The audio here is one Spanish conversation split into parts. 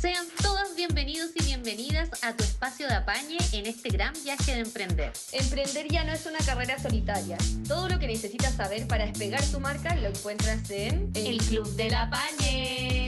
Sean todos bienvenidos y bienvenidas a tu espacio de apañe en este gran viaje de emprender. Emprender ya no es una carrera solitaria. Todo lo que necesitas saber para despegar tu marca lo encuentras en El Club del Apañe.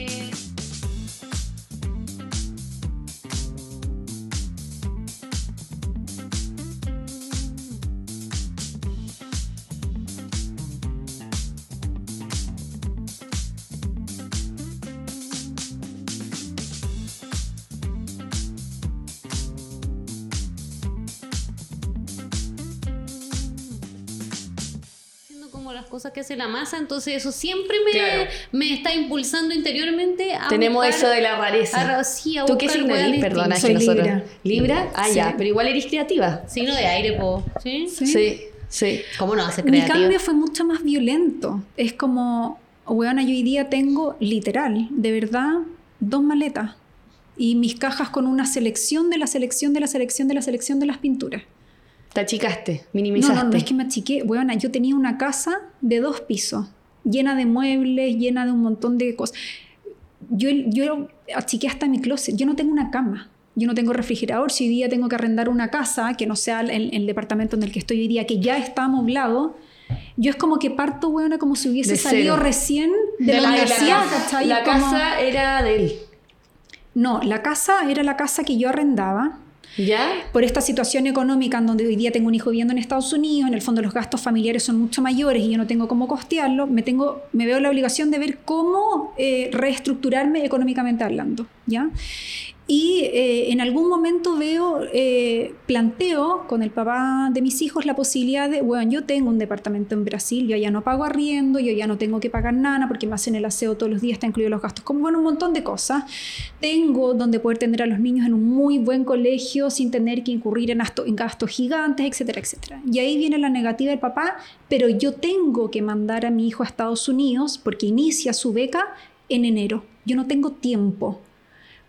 Cosas que hace la masa, entonces eso siempre me, me está impulsando interiormente a Tenemos eso de la rareza. a- sí, a ¿Tú qué buscar signo eres? Perdona, es que Soy nosotros... Libra. ¿Libra? Ah, Sí. ya, pero igual eres creativa. Signo de aire, po. ¿Sí? Sí. Sí, sí. ¿Cómo no va a ser Mi creativa? cambio fue mucho más violento. Es como, weona, yo hoy día tengo literal, de verdad, dos maletas. Y mis cajas con una selección de la selección de la selección de la selección de las pinturas. Te achicaste, minimizaste. no, no es que me achiqué. Weona, yo tenía una casa de dos pisos, llena de muebles, llena de un montón de cosas. Yo, yo achiqué hasta mi closet. Yo no tengo una cama. Yo no tengo refrigerador. Si hoy día tengo que arrendar una casa, que no sea el, el departamento en el que estoy hoy día, que ya está amoblado, yo es como que parto, weona, como si hubiese De salido cero. recién de, la universidad, casa- ¿cachai? La Como- casa era de él. No, la casa era la casa que yo arrendaba. Por esta situación económica en donde hoy día tengo un hijo viviendo en Estados Unidos, en el fondo los gastos familiares son mucho mayores y yo no tengo cómo costearlo, me, tengo, me veo la obligación de ver cómo eh, reestructurarme económicamente hablando, Y eh, en algún momento veo, eh, planteo con el papá de mis hijos la posibilidad de, bueno, yo tengo un departamento en Brasil, yo ya no pago arriendo, yo ya no tengo que pagar nada porque me hacen el aseo todos los días, está incluido los gastos, como bueno, un montón de cosas. Tengo donde poder tener a los niños en un muy buen colegio sin tener que incurrir en, gasto- en gastos gigantes, etcétera, etcétera. Y ahí viene la negativa del papá, pero yo tengo que mandar a mi hijo a Estados Unidos porque inicia su beca en enero. Yo no tengo tiempo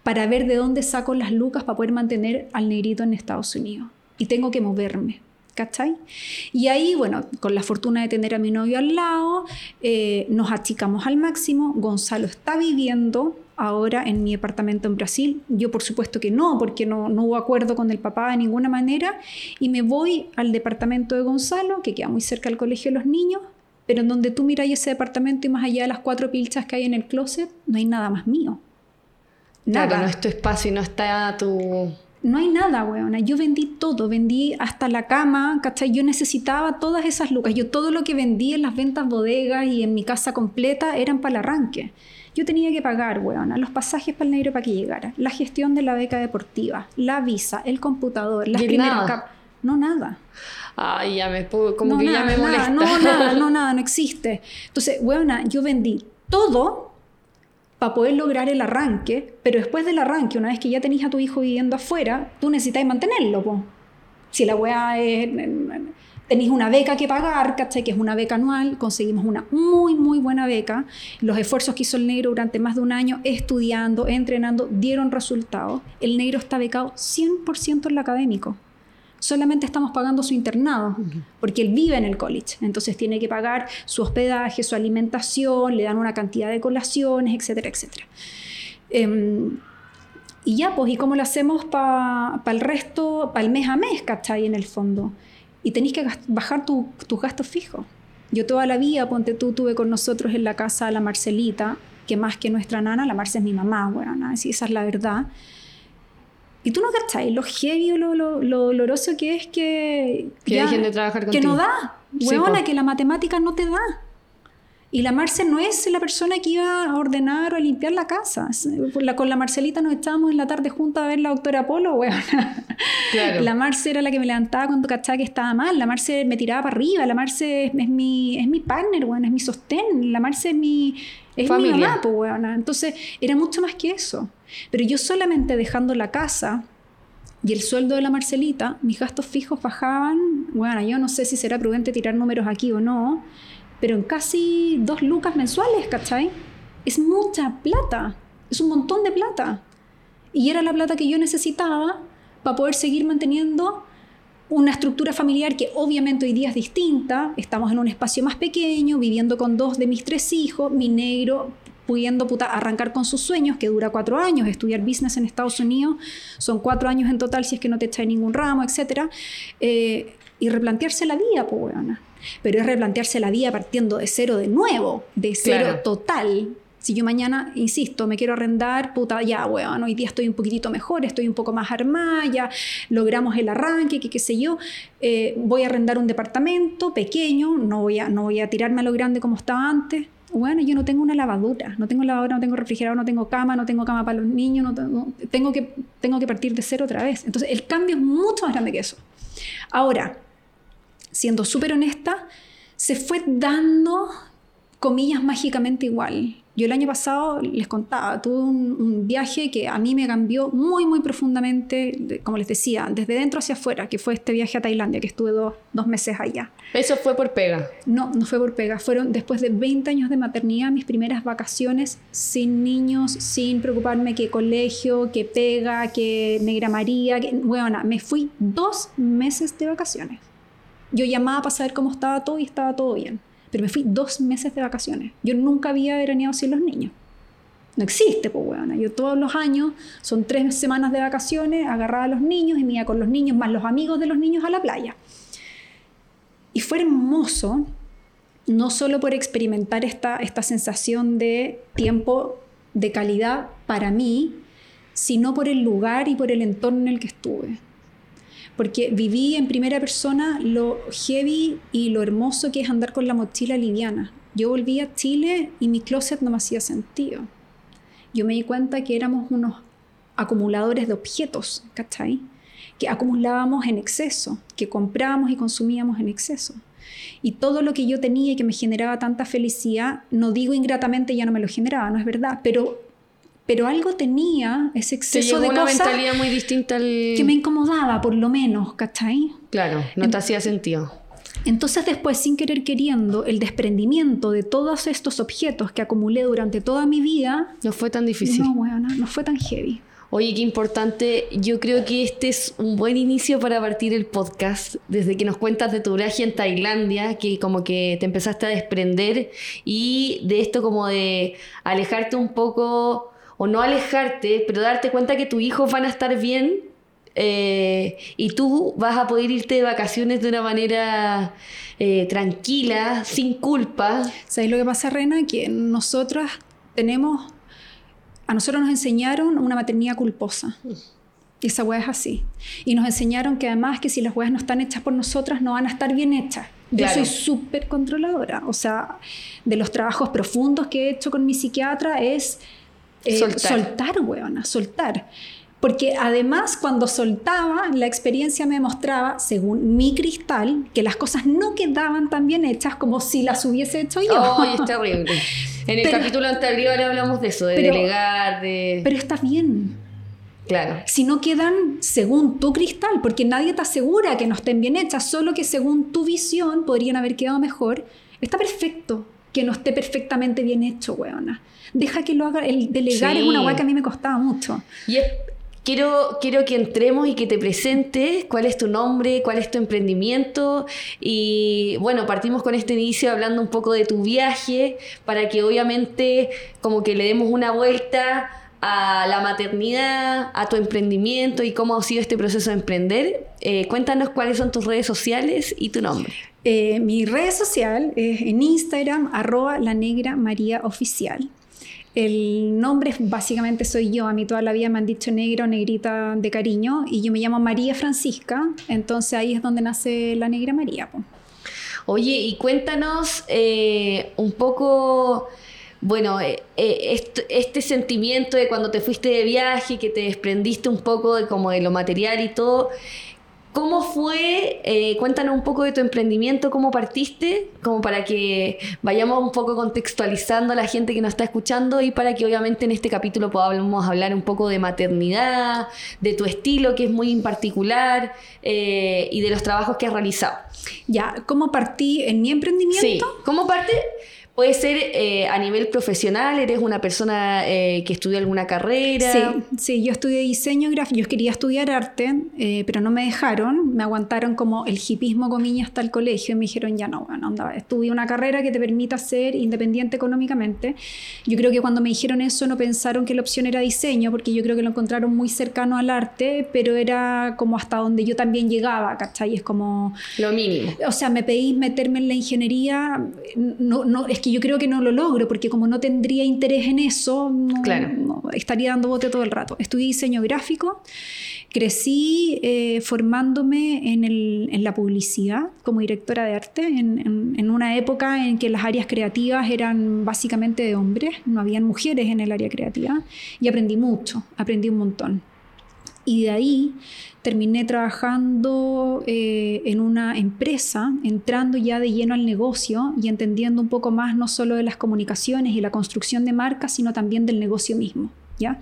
para ver de dónde saco las lucas para poder mantener al negrito en Estados Unidos. Y tengo que moverme. ¿Cachai? Y ahí, bueno, con la fortuna de tener a mi novio al lado, eh, nos achicamos al máximo. Gonzalo está viviendo ahora en mi departamento en Brasil. Yo, por supuesto que no, porque no, no hubo acuerdo con el papá de ninguna manera. Y me voy al departamento de Gonzalo, que queda muy cerca del colegio de los niños, pero en donde tú miras ese departamento y más allá de las cuatro pilchas que hay en el closet, no hay nada más mío. Nada. Claro, no es tu espacio y no está tu... No hay nada, weona. Yo vendí todo, vendí hasta la cama, ¿cachai? Yo necesitaba todas esas lucas. Yo todo lo que vendí en las ventas bodegas y en mi casa completa eran para el arranque. Yo tenía que pagar, weona, los pasajes para el negro para que llegara, la gestión de la beca deportiva, la visa, el computador, las primeras nada. cap- No, nada. Ay, ya me... puedo- Como no, que nada, ya me nada, molesta. No, nada, no, nada, no existe. Entonces, weona, yo vendí todo para poder lograr el arranque, pero después del arranque, una vez que ya tenías a tu hijo viviendo afuera, tú necesitas mantenerlo, po. Si la weá es... Tenéis una beca que pagar, ¿cachai? Que es una beca anual, conseguimos una muy, muy buena beca. Los esfuerzos que hizo el negro durante más de un año estudiando, entrenando, dieron resultados. El negro está becado 100% en lo académico solamente estamos pagando su internado, porque él vive en el college, entonces tiene que pagar su hospedaje, su alimentación, le dan una cantidad de colaciones, etcétera, etcétera. Em, y ya, pues, ¿y cómo lo hacemos para el resto, para el mes a mes, ¿cachai? En el fondo. Y tenéis que bajar tu- tus gastos fijos. Yo toda la vida, ponte tú, tuve con nosotros en la casa a la Marcelita, que más que nuestra nana, la Marce es mi mamá, bueno, si esa es la verdad. Y tú no cachai lo heavy, lo, lo, lo doloroso que es que... Que ya- dejen de trabajar Que contigo. no da. Huevona, que la matemática no te da. Y la Marce no es la persona que iba a ordenar o a limpiar la casa. Con la Marcelita nos estábamos en la tarde juntas a ver la doctora Polo, huevona. Claro. La Marce era la que me levantaba cuando cachaba que estaba mal. La Marce me tiraba para arriba. La Marce es, es mi, es mi partner, weón, es mi sostén. La Marce es mi, es mi Familia. mamá, pues, weona. Entonces, era mucho más que eso. Pero yo solamente dejando la casa y el sueldo de la Marcelita, mis gastos fijos bajaban. Bueno, yo no sé si será prudente tirar números aquí o no, pero en casi dos lucas mensuales, ¿cachai? Es mucha plata. Es un montón de plata. Y era la plata que yo necesitaba para poder seguir manteniendo una estructura familiar que obviamente hoy día es distinta. Estamos en un espacio más pequeño, viviendo con dos de mis tres hijos. Mi negro pudiendo puta, arrancar con sus sueños, que dura cuatro años, estudiar business en Estados Unidos, son cuatro años en total si es que no te echáis ningún ramo, etc. Eh, y replantearse la vida, pues, weona. Pero es replantearse la vida partiendo de cero de nuevo, de cero Claro. total. Si yo mañana, insisto, me quiero arrendar, puta, ya, weón, hoy día estoy un poquitito mejor, estoy un poco más armada, ya logramos el arranque, que qué sé yo, eh, voy a arrendar un departamento pequeño, no voy, a, no voy a tirarme a lo grande como estaba antes. Bueno, yo no tengo una lavadora, no tengo lavadora, no tengo refrigerador, no tengo cama, no tengo cama para los niños, no, te- no- tengo, que, tengo que partir de cero otra vez. Entonces, el cambio es mucho más grande que eso. Ahora, siendo súper honesta, se fue dando, comillas, mágicamente igual. Yo el año pasado les contaba, tuve un, un viaje que a mí me cambió muy, muy profundamente, como les decía, desde dentro hacia afuera, que fue este viaje a Tailandia, que estuve dos, dos meses allá. Eso fue por pega. No, no fue por pega, fueron después de 20 años de maternidad mis primeras vacaciones sin niños, sin preocuparme que colegio, que pega, que Negra María, que, weona, me fui dos meses de vacaciones. Yo llamaba para saber cómo estaba todo y estaba todo bien, pero me fui dos meses de vacaciones. Yo nunca había veraneado sin los niños. No existe, pues, weona. Yo todos los años, son tres semanas de vacaciones, agarraba a los niños y me iba con los niños, más los amigos de los niños a la playa. Y fue hermoso, no solo por experimentar esta, esta sensación de tiempo de calidad para mí, sino por el lugar y por el entorno en el que estuve. Porque viví en primera persona lo heavy y lo hermoso que es andar con la mochila liviana. Yo volví a Chile y mi closet no me hacía sentido. Yo me di cuenta que éramos unos acumuladores de objetos, ¿cachai? Que acumulábamos en exceso, que comprábamos y consumíamos en exceso. Y todo lo que yo tenía y que me generaba tanta felicidad, no digo ingratamente ya no me lo generaba, no es verdad, pero, pero algo tenía ese exceso de una cosas mentalidad muy distinta al... que me incomodaba, por lo menos, ¿cachai? Claro, no te hacía sentido. Entonces después, sin querer queriendo, el desprendimiento de todos estos objetos que acumulé durante toda mi vida, No fue tan difícil. no, weona, no fue tan heavy. Oye, qué importante. Yo creo que este es un buen inicio para partir el podcast. Desde que nos cuentas de tu viaje en Tailandia, que como que te empezaste a desprender y de esto como de alejarte un poco, o no alejarte, pero darte cuenta que tus hijos van a estar bien eh, y tú vas a poder irte de vacaciones de una manera eh, tranquila, sin culpa. ¿Sabes lo que pasa, Rena? Que nosotras tenemos, a nosotros nos enseñaron una maternidad culposa. Y esa hueá es así. Y nos enseñaron que además que si las hueás no están hechas por nosotras, no van a estar bien hechas. Yo Claro. soy súper controladora. O sea, de los trabajos profundos que he hecho con mi psiquiatra es eh, Soltar. soltar, weona, soltar. Porque además cuando soltaba, la experiencia me mostraba, según mi cristal, que las cosas no quedaban tan bien hechas como si las hubiese hecho yo. ¡Ay, es terrible! En el Pero- capítulo anterior hablamos de eso, de Pero- delegar, de... Pero está bien. claro. Si no quedan según tu cristal, porque nadie te asegura que no estén bien hechas, solo que según tu visión podrían haber quedado mejor, está perfecto que no esté perfectamente bien hecho, weona. Deja que lo haga, el delegar Sí. es una weá que a mí me costaba mucho. Y es- quiero, quiero que entremos y que te presentes cuál es tu nombre, cuál es tu emprendimiento. Y bueno, partimos con este inicio hablando un poco de tu viaje para que obviamente como que le demos una vuelta a la maternidad, a tu emprendimiento y cómo ha sido este proceso de emprender. Eh, cuéntanos cuáles son tus redes sociales y tu nombre. Eh, mi red social es en Instagram, arroba la negra María Oficial. El nombre básicamente soy yo, a mí toda la vida me han dicho negra o negrita de cariño y yo me llamo María Francisca, entonces ahí es donde nace la negra María. Oye, y cuéntanos eh, un poco, bueno, eh, eh, est- este sentimiento de cuando te fuiste de viaje, que te desprendiste un poco de como de lo material y todo. ¿Cómo fue? Eh, cuéntanos un poco de tu emprendimiento, cómo partiste, como para que vayamos un poco contextualizando a la gente que nos está escuchando y para que obviamente en este capítulo podamos hablar un poco de maternidad, de tu estilo que es muy en particular eh, y de los trabajos que has realizado. Ya, ¿cómo partí en mi emprendimiento? Sí, ¿cómo parte? Puede ser eh, a nivel profesional, eres una persona eh, que estudió alguna carrera. Sí, sí, yo estudié diseño gráfico, yo quería estudiar arte, eh, pero no me dejaron, me aguantaron como el hipismo comillas hasta el colegio y me dijeron ya no, bueno, anda, estudia una carrera que te permita ser independiente económicamente. Yo creo que cuando me dijeron eso no pensaron que la opción era diseño, porque yo creo que lo encontraron muy cercano al arte, pero era como hasta donde yo también llegaba, ¿cachai? Es como... Lo mínimo. O sea, me pedís meterme en la ingeniería, no, no, es que yo creo que no lo logro, porque como no tendría interés en eso, no, Claro. no- estaría dando bote todo el rato. Estudié diseño gráfico, crecí eh, formándome en, el- en la publicidad como directora de arte, en, en- en una época en que las áreas creativas eran básicamente de hombres, no habían mujeres en el área creativa, y aprendí mucho, aprendí un montón. Y de ahí terminé trabajando eh, en una empresa, entrando ya de lleno al negocio y entendiendo un poco más no solo de las comunicaciones y la construcción de marcas, sino también del negocio mismo. ¿Ya?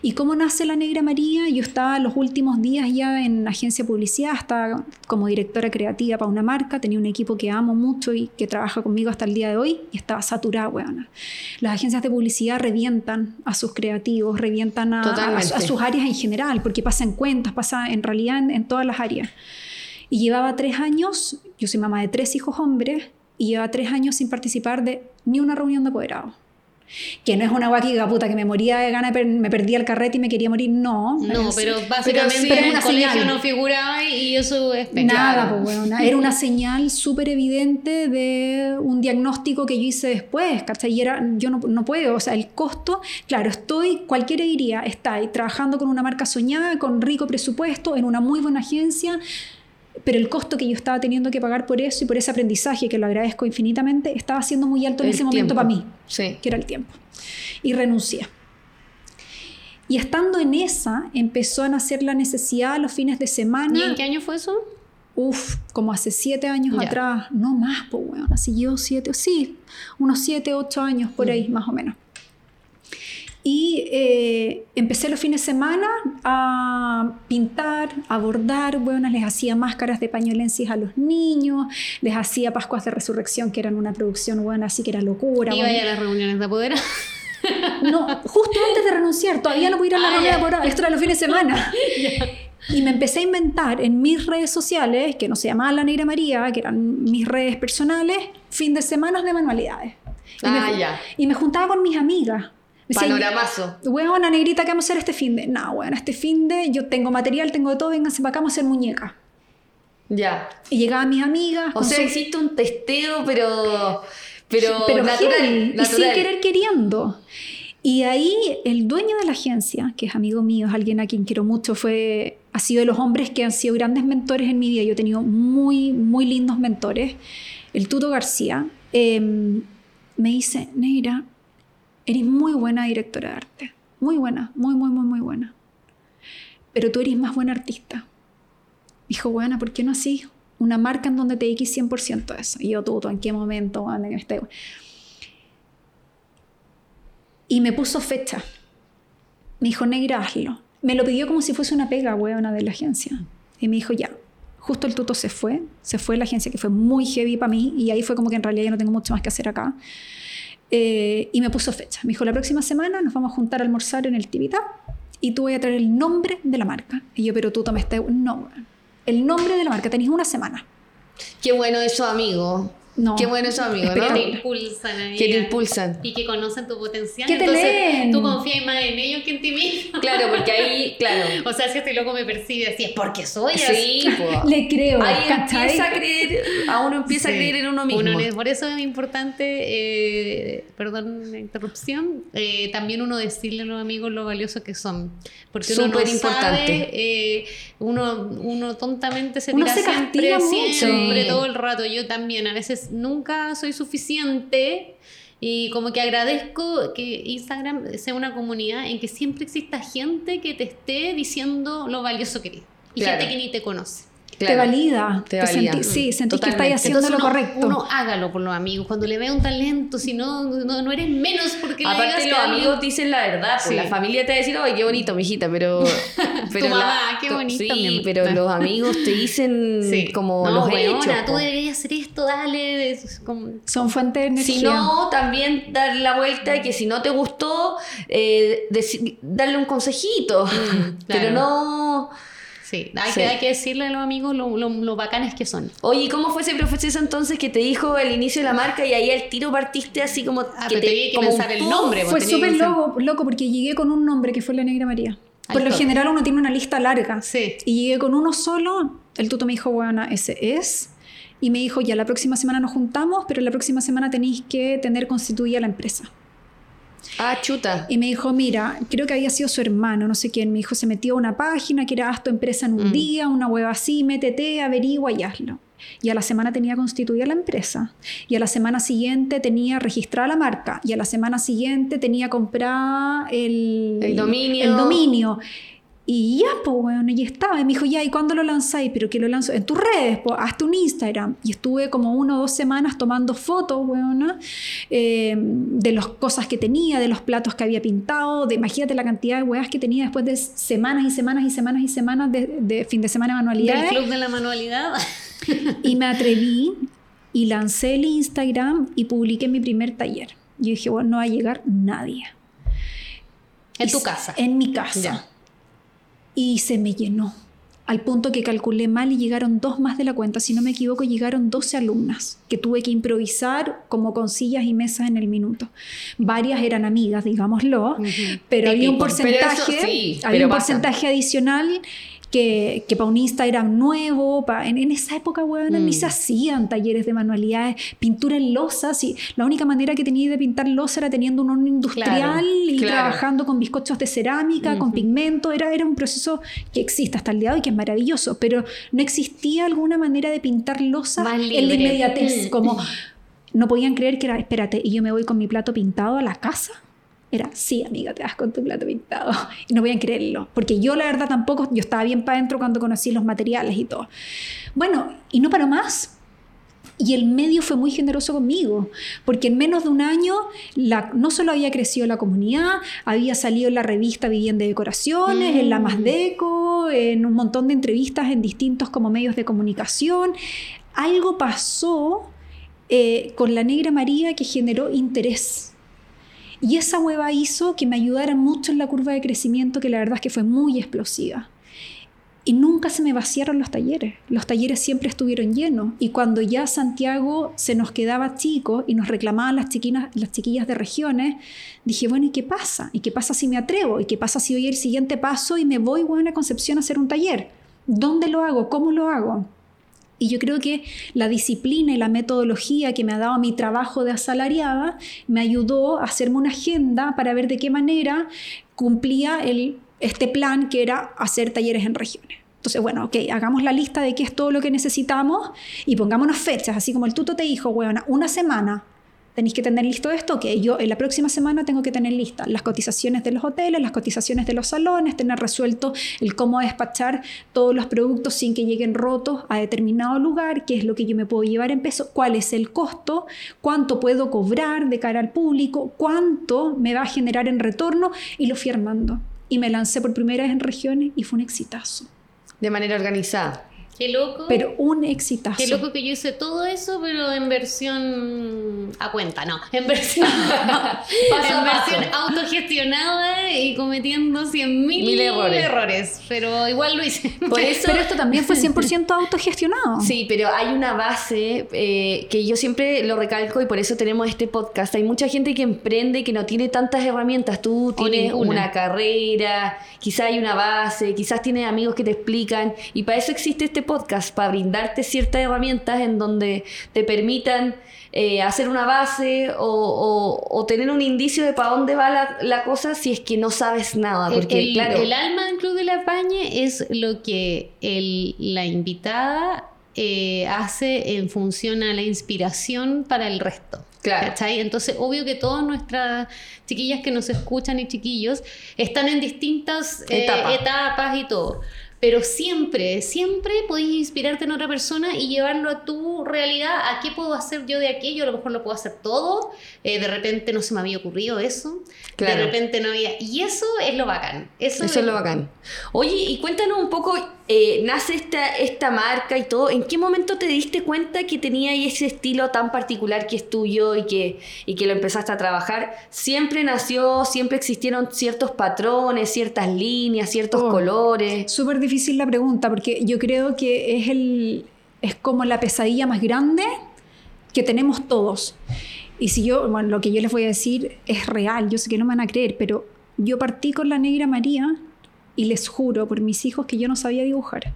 ¿Y cómo nace la Negra María? Yo estaba los últimos días ya en agencia de publicidad, estaba como directora creativa para una marca, tenía un equipo que amo mucho y que trabaja conmigo hasta el día de hoy y estaba saturada, weona. Las agencias de publicidad revientan a sus creativos, revientan a, a- Totalmente. a sus áreas en general, porque pasa en cuentas, pasa en realidad en, en todas las áreas. Y llevaba tres años, yo soy mamá de tres hijos hombres, y llevaba tres años sin participar de ni una reunión de apoderados. Que no es una guaquiga puta que me moría de gana, me perdía el carrete y me quería morir, no. No, pero básicamente pero en el una colegio señal. no figuraba y eso es. Nada, pues, weona. Era una señal súper evidente de un diagnóstico que yo hice después, ¿cachai? Y era, yo no, no puedo, o sea, el costo, claro, estoy, cualquiera diría, está ahí trabajando con una marca soñada, con rico presupuesto, en una muy buena agencia, pero el costo que yo estaba teniendo que pagar por eso y por ese aprendizaje, que lo agradezco infinitamente, estaba siendo muy alto en El ese momento tiempo. para mí Sí. que era el tiempo. Y renuncié. Y estando en esa, empezó a nacer la necesidad los fines de ¿Y semana. en qué año fue eso? Uf, como hace siete años Ya. atrás, no más, pues bueno, así yo siete, sí, unos siete, ocho años por ahí, más o menos. Y eh, empecé los fines de semana a pintar, a bordar, bueno, les hacía máscaras de pañolensis a los niños, les hacía Pascuas de Resurrección, que eran una producción buena, así que era locura. Iba bueno. a las reuniones de apoder. No, justo antes de renunciar, todavía no pude ir a la Ah, reunión de apoderados, esto era los fines de semana. Y me empecé a inventar en mis redes sociales, que no se llamaban La Negra María, que eran mis redes personales, fin de semanas de manualidades. Y, Ah, me, ya. y me juntaba con mis amigas. Panoramazo. Huevona negrita, ¿qué vamos a hacer este fin de? No, bueno, este fin de yo tengo material, tengo de todo, vénganse para acá, vamos a hacer muñecas. Ya. Y llegaban mis amigas. O sea, su- hiciste un testeo, pero. Pero, pero natural. y sin querer queriendo. Y ahí el dueño de la agencia, que es amigo mío, es alguien a quien quiero mucho, fue, ha sido de los hombres que han sido grandes mentores en mi vida. Yo he tenido muy, muy lindos mentores. El Tuto García eh, me dice, Neira, eres muy buena directora de arte. Muy buena, muy, muy, muy, muy buena. Pero tú eres más buena artista. Dijo, buena, ¿por qué no así? Una marca en donde te dediques 100% a eso. Y yo, Tuto, ¿en qué momento? en este... Y me puso fecha. Me dijo, negra, hazlo. Me lo pidió como si fuese una pega, weona, de la agencia. Y me dijo, ya. Justo el tuto se fue. Se fue la agencia, que fue muy heavy para mí. Y ahí fue como que en realidad ya no tengo mucho más que hacer acá. Eh, y me puso fecha. Me dijo, la próxima semana nos vamos a juntar a almorzar en el Tibita. Y tú voy a traer el nombre de la marca. Y yo, pero tuto me está... No. El nombre de la marca. Tenéis una semana. Qué bueno eso, amigo. No. Qué bueno eso, amigo, Que ¿no? te impulsan ahí. Que te impulsan. Y que conocen tu potencial. Que te Entonces, leen. tú confías más en ellos que en ti mismo. Claro, porque ahí, claro. O sea, si este loco me percibe así, es porque soy Sí, así. po. Le creo. Ahí ¿cachai? empieza a creer, a uno empieza a creer en uno mismo. Uno- por eso es importante, eh, perdón la interrupción, eh, también uno decirle a los amigos lo valioso que son. Porque uno no Súper sabe, importante. eh, uno, uno tontamente se Uno tira se siempre, castiga mucho. siempre, todo el rato. Yo también, a veces nunca soy suficiente. Y como que agradezco que Instagram sea una comunidad en que siempre exista gente que te esté diciendo lo valioso que eres. Y Claro. gente que ni te conoce. Te valida. Te Te valida. sentí- sí, sentís que estáis haciendo Entonces lo uno, correcto. uno hágalo por los amigos. Cuando le ve un talento, si no, no, no eres menos porque le Aparte los amigos dicen la verdad, pues Sí. la familia te va a decir, oye, qué bonito, mijita, pero... pero mamá, qué bonito, Sí, mi pero los amigos te dicen Sí. como no, los weona, hechos. tú po. deberías hacer esto, dale. es como- Son fuentes de energía. Si no, también dar la vuelta y que si no te gustó, eh, darle un consejito. Pero claro. no... Sí, hay, Sí. Que, hay que decirle a los amigos lo, lo, lo bacanes que son. Oye, ¿y ¿cómo fue ese proceso entonces que te dijo el inicio de la marca y ahí al tiro partiste así como Ah, que te que como pensar el nombre. Fue porque tenía súper loco, loco porque llegué con un nombre que fue la Negra María. Al Por lo general uno tiene una lista larga. Sí. Y llegué con uno solo. El tuto me dijo, bueno, ese es. Y me dijo, ya, la próxima semana nos juntamos, pero la próxima semana tenéis que tener constituida la empresa. Ah, chuta. Y me dijo, mira, creo que había sido su hermano, no sé quién. Me dijo, se metió a una página que era haz tu empresa en un Mm. día, una web así, métete, averigua y hazlo. Y a la semana tenía constituida la empresa. Y a la semana siguiente tenía registrada la marca. Y a la semana siguiente tenía comprada el, El dominio. El dominio. Y ya, pues, bueno, y estaba. Y me dijo, ya, ¿y cuándo lo lanzáis? Pero que lo lanzo en tus redes, pues, hazte un Instagram. Y estuve como una o dos semanas tomando fotos, weona, eh, de las cosas que tenía, de los platos que había pintado. De, imagínate la cantidad de weas que tenía después de semanas y semanas y semanas y semanas de, de fin de semana de Del manualidades. club de la manualidad. Y me atreví y lancé el Instagram y publiqué mi primer taller. Yo dije, bueno, no va a llegar nadie. En Y tu casa. En mi casa. Ya. Y se me llenó. Al punto que calculé mal y llegaron dos más de la cuenta. Si no me equivoco, llegaron 12 alumnas que tuve que improvisar como con sillas y mesas en el minuto. Varias eran amigas, digámoslo, pero había un porcentaje, Pero eso sí, había un pasa. porcentaje adicional que, que para un Instagram nuevo, pa- en, en esa época, weón, ni Mm. se hacían talleres de manualidades, pintura en losas, y la única manera que tenía de pintar losa era teniendo un horno industrial Claro, y claro. trabajando con bizcochos de cerámica, con pigmento, era, era un proceso que existe hasta el día de hoy, que es maravilloso, pero no existía alguna manera de pintar losa en la inmediatez, Mm. como no podían creer que era, espérate, y yo me voy con mi plato pintado a la casa. Era, sí, amiga, te vas con tu plato pintado. Y no podían creerlo, porque yo la verdad tampoco, yo estaba bien para adentro cuando conocí los materiales y todo. Bueno, y no para más. Y el medio fue muy generoso conmigo, porque en menos de un año la- no solo había crecido la comunidad, había salido en la revista Vivienda y Decoraciones, en la Mm. Más Deco, en un montón de entrevistas en distintos como medios de comunicación. Algo pasó eh, con la Negra María que generó interés. Y esa hueva hizo que me ayudara mucho en la curva de crecimiento, que la verdad es que fue muy explosiva. Y nunca se me vaciaron los talleres. Los talleres siempre estuvieron llenos. Y cuando ya Santiago se nos quedaba chico y nos reclamaban las, chiquinas, las chiquillas de regiones, dije, bueno, ¿y qué pasa? ¿Y qué pasa si me atrevo? ¿Y qué pasa si doy el siguiente paso y me voy bueno, a Concepción a hacer un taller? ¿Dónde lo hago? ¿Cómo lo hago? Y yo creo que la disciplina y la metodología que me ha dado mi trabajo de asalariada me ayudó a hacerme una agenda para ver de qué manera cumplía el, este plan que era hacer talleres en regiones. Entonces, bueno, ok, hagamos la lista de qué es todo lo que necesitamos y pongámonos fechas, así como el tuto te dijo, bueno, una semana tenéis que tener listo esto, que yo en la próxima semana tengo que tener listas las cotizaciones de los hoteles, las cotizaciones de los salones, tener resuelto el cómo despachar todos los productos sin que lleguen rotos a determinado lugar, qué es lo que yo me puedo llevar en peso, cuál es el costo, cuánto puedo cobrar de cara al público, cuánto me va a generar en retorno y lo fui armando. Y me lancé por primera vez en regiones y fue un exitazo. De manera organizada. Qué loco. Pero un exitazo. Qué loco que yo hice todo eso, pero en versión a cuenta, no. En versión, en versión autogestionada y cometiendo 100.000 Mil errores. errores. Pero igual lo hice. Por eso... Pero esto también fue 100% autogestionado. Sí, pero hay una base eh, que yo siempre lo recalco y por eso tenemos este podcast. Hay mucha gente que emprende que no tiene tantas herramientas. Tú tienes ninguna. una carrera, quizás hay una base, quizás tienes amigos que te explican y para eso existe este podcast, para brindarte ciertas herramientas en donde te permitan eh, hacer una base o, o- o tener un indicio de para dónde va la, la cosa si es que no sabes nada. Porque, el, claro, el alma del Club de la Pañe es lo que el- la invitada eh, hace en función a la inspiración para el resto. Claro. ¿cachai? Entonces, obvio que todas nuestras chiquillas que nos escuchan y chiquillos están en distintas eh, Etapa. etapas y todo. Pero siempre, siempre podéis inspirarte en otra persona y llevarlo a tu realidad, a qué puedo hacer yo de aquello, a lo mejor lo puedo hacer todo, eh, de repente no se me había ocurrido eso, de repente no había, y eso es lo bacán. Eso, es, lo bacán. Oye, y cuéntanos un poco, eh, nace esta, esta marca y todo, ¿en qué momento te diste cuenta que tenía ese estilo tan particular que es tuyo y que, y que lo empezaste a trabajar? ¿Siempre nació, siempre existieron ciertos patrones, ciertas líneas, ciertos Oh, colores? Súper difícil la pregunta porque yo creo que es, el, es como la pesadilla más grande que tenemos todos. Y si yo, bueno, lo que yo les voy a decir es real, yo sé que no me van a creer, pero yo partí con la negra María y les juro por mis hijos que yo no sabía dibujar.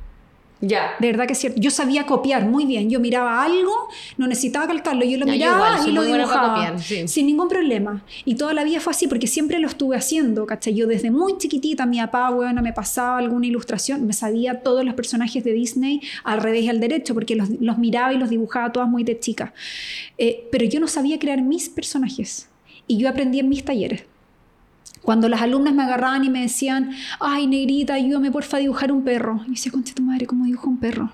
Ya. De verdad que es cierto. Yo sabía copiar muy bien. Yo miraba algo, no necesitaba calcarlo. Yo lo Ya, yo miraba igual, soy y lo dibujaba. copiar, sí. Sin ningún problema. Y toda la vida fue así porque siempre lo estuve haciendo. ¿cachai? Yo desde muy chiquitita, mi papá, bueno, me pasaba alguna ilustración. Me sabía todos los personajes de Disney al revés y al derecho porque los, los miraba y los dibujaba todas muy de chica. Eh, pero yo no sabía crear mis personajes. Y yo aprendí en mis talleres. Cuando las alumnas me agarraban y me decían, ay, negrita, ayúdame porfa a dibujar un perro. Y yo decía, concha tu madre, ¿cómo dibujo un perro?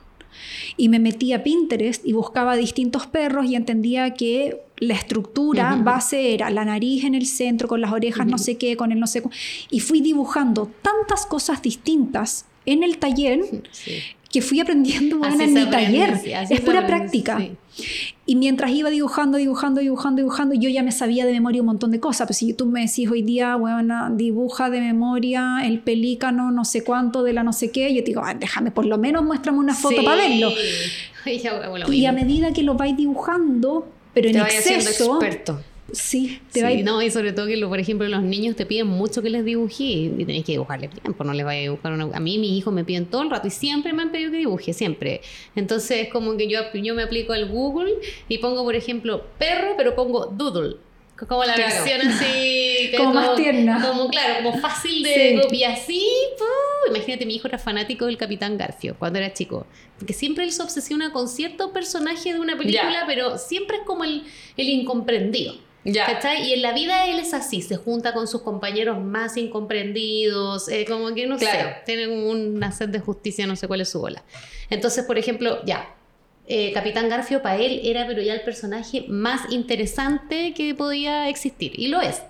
Y me metí a Pinterest y buscaba distintos perros y entendía que la estructura base era la nariz en el centro, con las orejas no sé qué, con el no sé cu- Y fui dibujando tantas cosas distintas en el taller Sí. que fui aprendiendo bueno, en mi aprende, taller. sí, es pura aprende, práctica. sí. Y mientras iba dibujando, dibujando, dibujando, dibujando, yo ya me sabía de memoria un montón de cosas. Pues si tú me decís hoy día, bueno, dibuja de memoria el pelícano no sé cuánto de la no sé qué, yo te digo, "Ah, déjame, por lo menos muéstrame una foto Sí. para verlo. Y a medida que lo vais dibujando, pero en Te exceso, experto. Sí, te Sí, vais no, y sobre todo que, lo- por ejemplo, los niños te piden mucho que les dibuje y tenéis que dibujarles bien, pues no les vaya a dibujar una... A mí mis hijos me piden todo el rato y siempre me han pedido que dibuje, siempre. Entonces es como que yo, yo me aplico al Google y pongo, por ejemplo, perro, pero pongo doodle. Como la Claro. versión así... que Como más tierna. Como, claro, como fácil de Sí. copiar. Así, ¡pum! imagínate, mi hijo era fanático del Capitán Garfio cuando era chico. Porque siempre él se obsesiona con cierto personaje de una película, Ya. pero siempre es como el, el incomprendido. Ya. ¿Cachai? Y en la vida él es así, se junta con sus compañeros más incomprendidos, eh, como que no Claro. sé, tienen una sed de justicia, no sé cuál es su bola. Entonces, por ejemplo, ya, eh, Capitán Garfio para él era pero ya el personaje más interesante que podía existir, y lo es.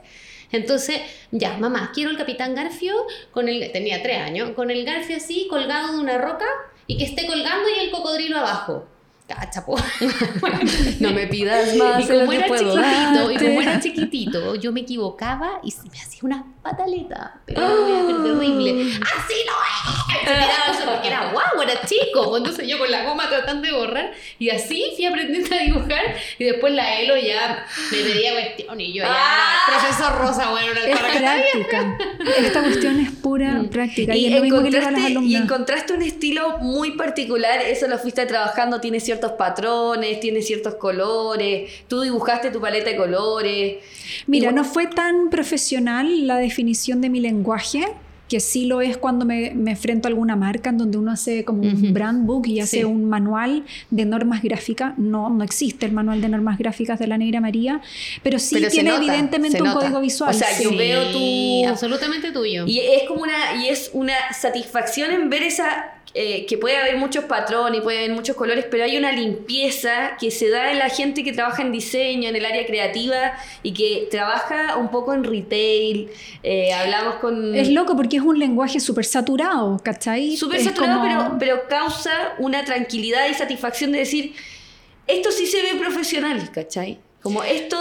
Entonces, ya, mamá, quiero el Capitán Garfio con el, tenía tres años, con el Garfio así, colgado de una roca, y que esté colgando y el cocodrilo abajo. Cacha, po. No me pidas más Y como era puedo chiquitito, y como era chiquitito, yo me equivocaba y me hacía una pataleta. Pero, pero terrible. ¡Así no es! Porque era guau, era chico. Pues Entonces yo con la goma tratando de borrar. Y así fui aprendiendo a dibujar. Y después la Elo ya me pedía cuestión. Y yo ya, Ah. profesor Rosa, bueno, Es alfarra práctica. Esta cuestión es pura práctica. Y, Y es lo mismo que le digo a las encontraste, y encontraste un estilo muy particular, eso lo fuiste trabajando, tiene ciertos patrones, tiene ciertos colores, tú dibujaste tu paleta de colores. Mira, no fue tan profesional la definición de mi lenguaje, que sí lo es cuando me, me enfrento a alguna marca en donde uno hace como un brand book y hace Sí. un manual de normas gráficas. No, no existe el manual de normas gráficas de la Negra María, pero sí Pero tiene nota, evidentemente un nota. código visual. O sea, sí. yo veo tu- absolutamente tuyo. Y es como una, y es una satisfacción en ver esa, eh, que puede haber muchos patrones, puede haber muchos colores, pero hay una limpieza que se da en la gente que trabaja en diseño, en el área creativa y que trabaja un poco en retail. Eh, hablamos con... Es loco porque es un lenguaje súper saturado, ¿cachai? Súper saturado, como- pero, pero causa una tranquilidad y satisfacción de decir, esto sí se ve profesional, ¿cachai? Como esto...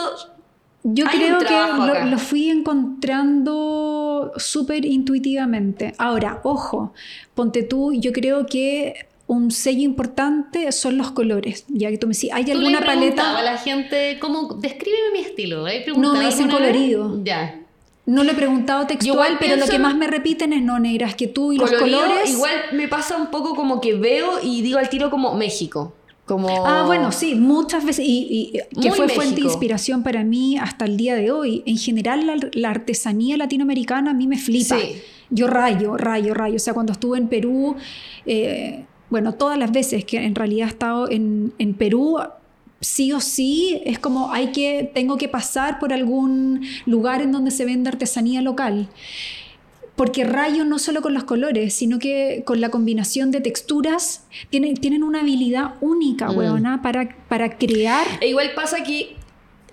Yo Hay creo que lo, lo fui encontrando súper intuitivamente. Ahora, ojo, ponte tú, yo creo que un sello importante son los colores. Ya que tú me decís, ¿hay ¿Tú le alguna preguntado paleta? a la gente cómo descríbeme mi estilo? ¿He No, me dicen vez? colorido. Ya. No lo he preguntado textual, pero lo que más me repiten es no negras que tú y los colores. Igual me pasa un poco como que veo y digo al tiro como México. Como... Ah, bueno, sí, muchas veces, y, y- que Muy fue fuente de inspiración para mí hasta el día de hoy. En general, la, la artesanía latinoamericana a mí me flipa. Sí. Yo rayo, rayo, rayo. O sea, cuando estuve en Perú, eh, bueno, todas las veces que en realidad he estado en, en Perú, sí o sí, es como hay que, tengo que pasar por algún lugar en donde se vende artesanía local. Porque rayo no solo con los colores, sino que con la combinación de texturas tienen, tienen una habilidad única, Mm. weona, para, para crear. E igual pasa que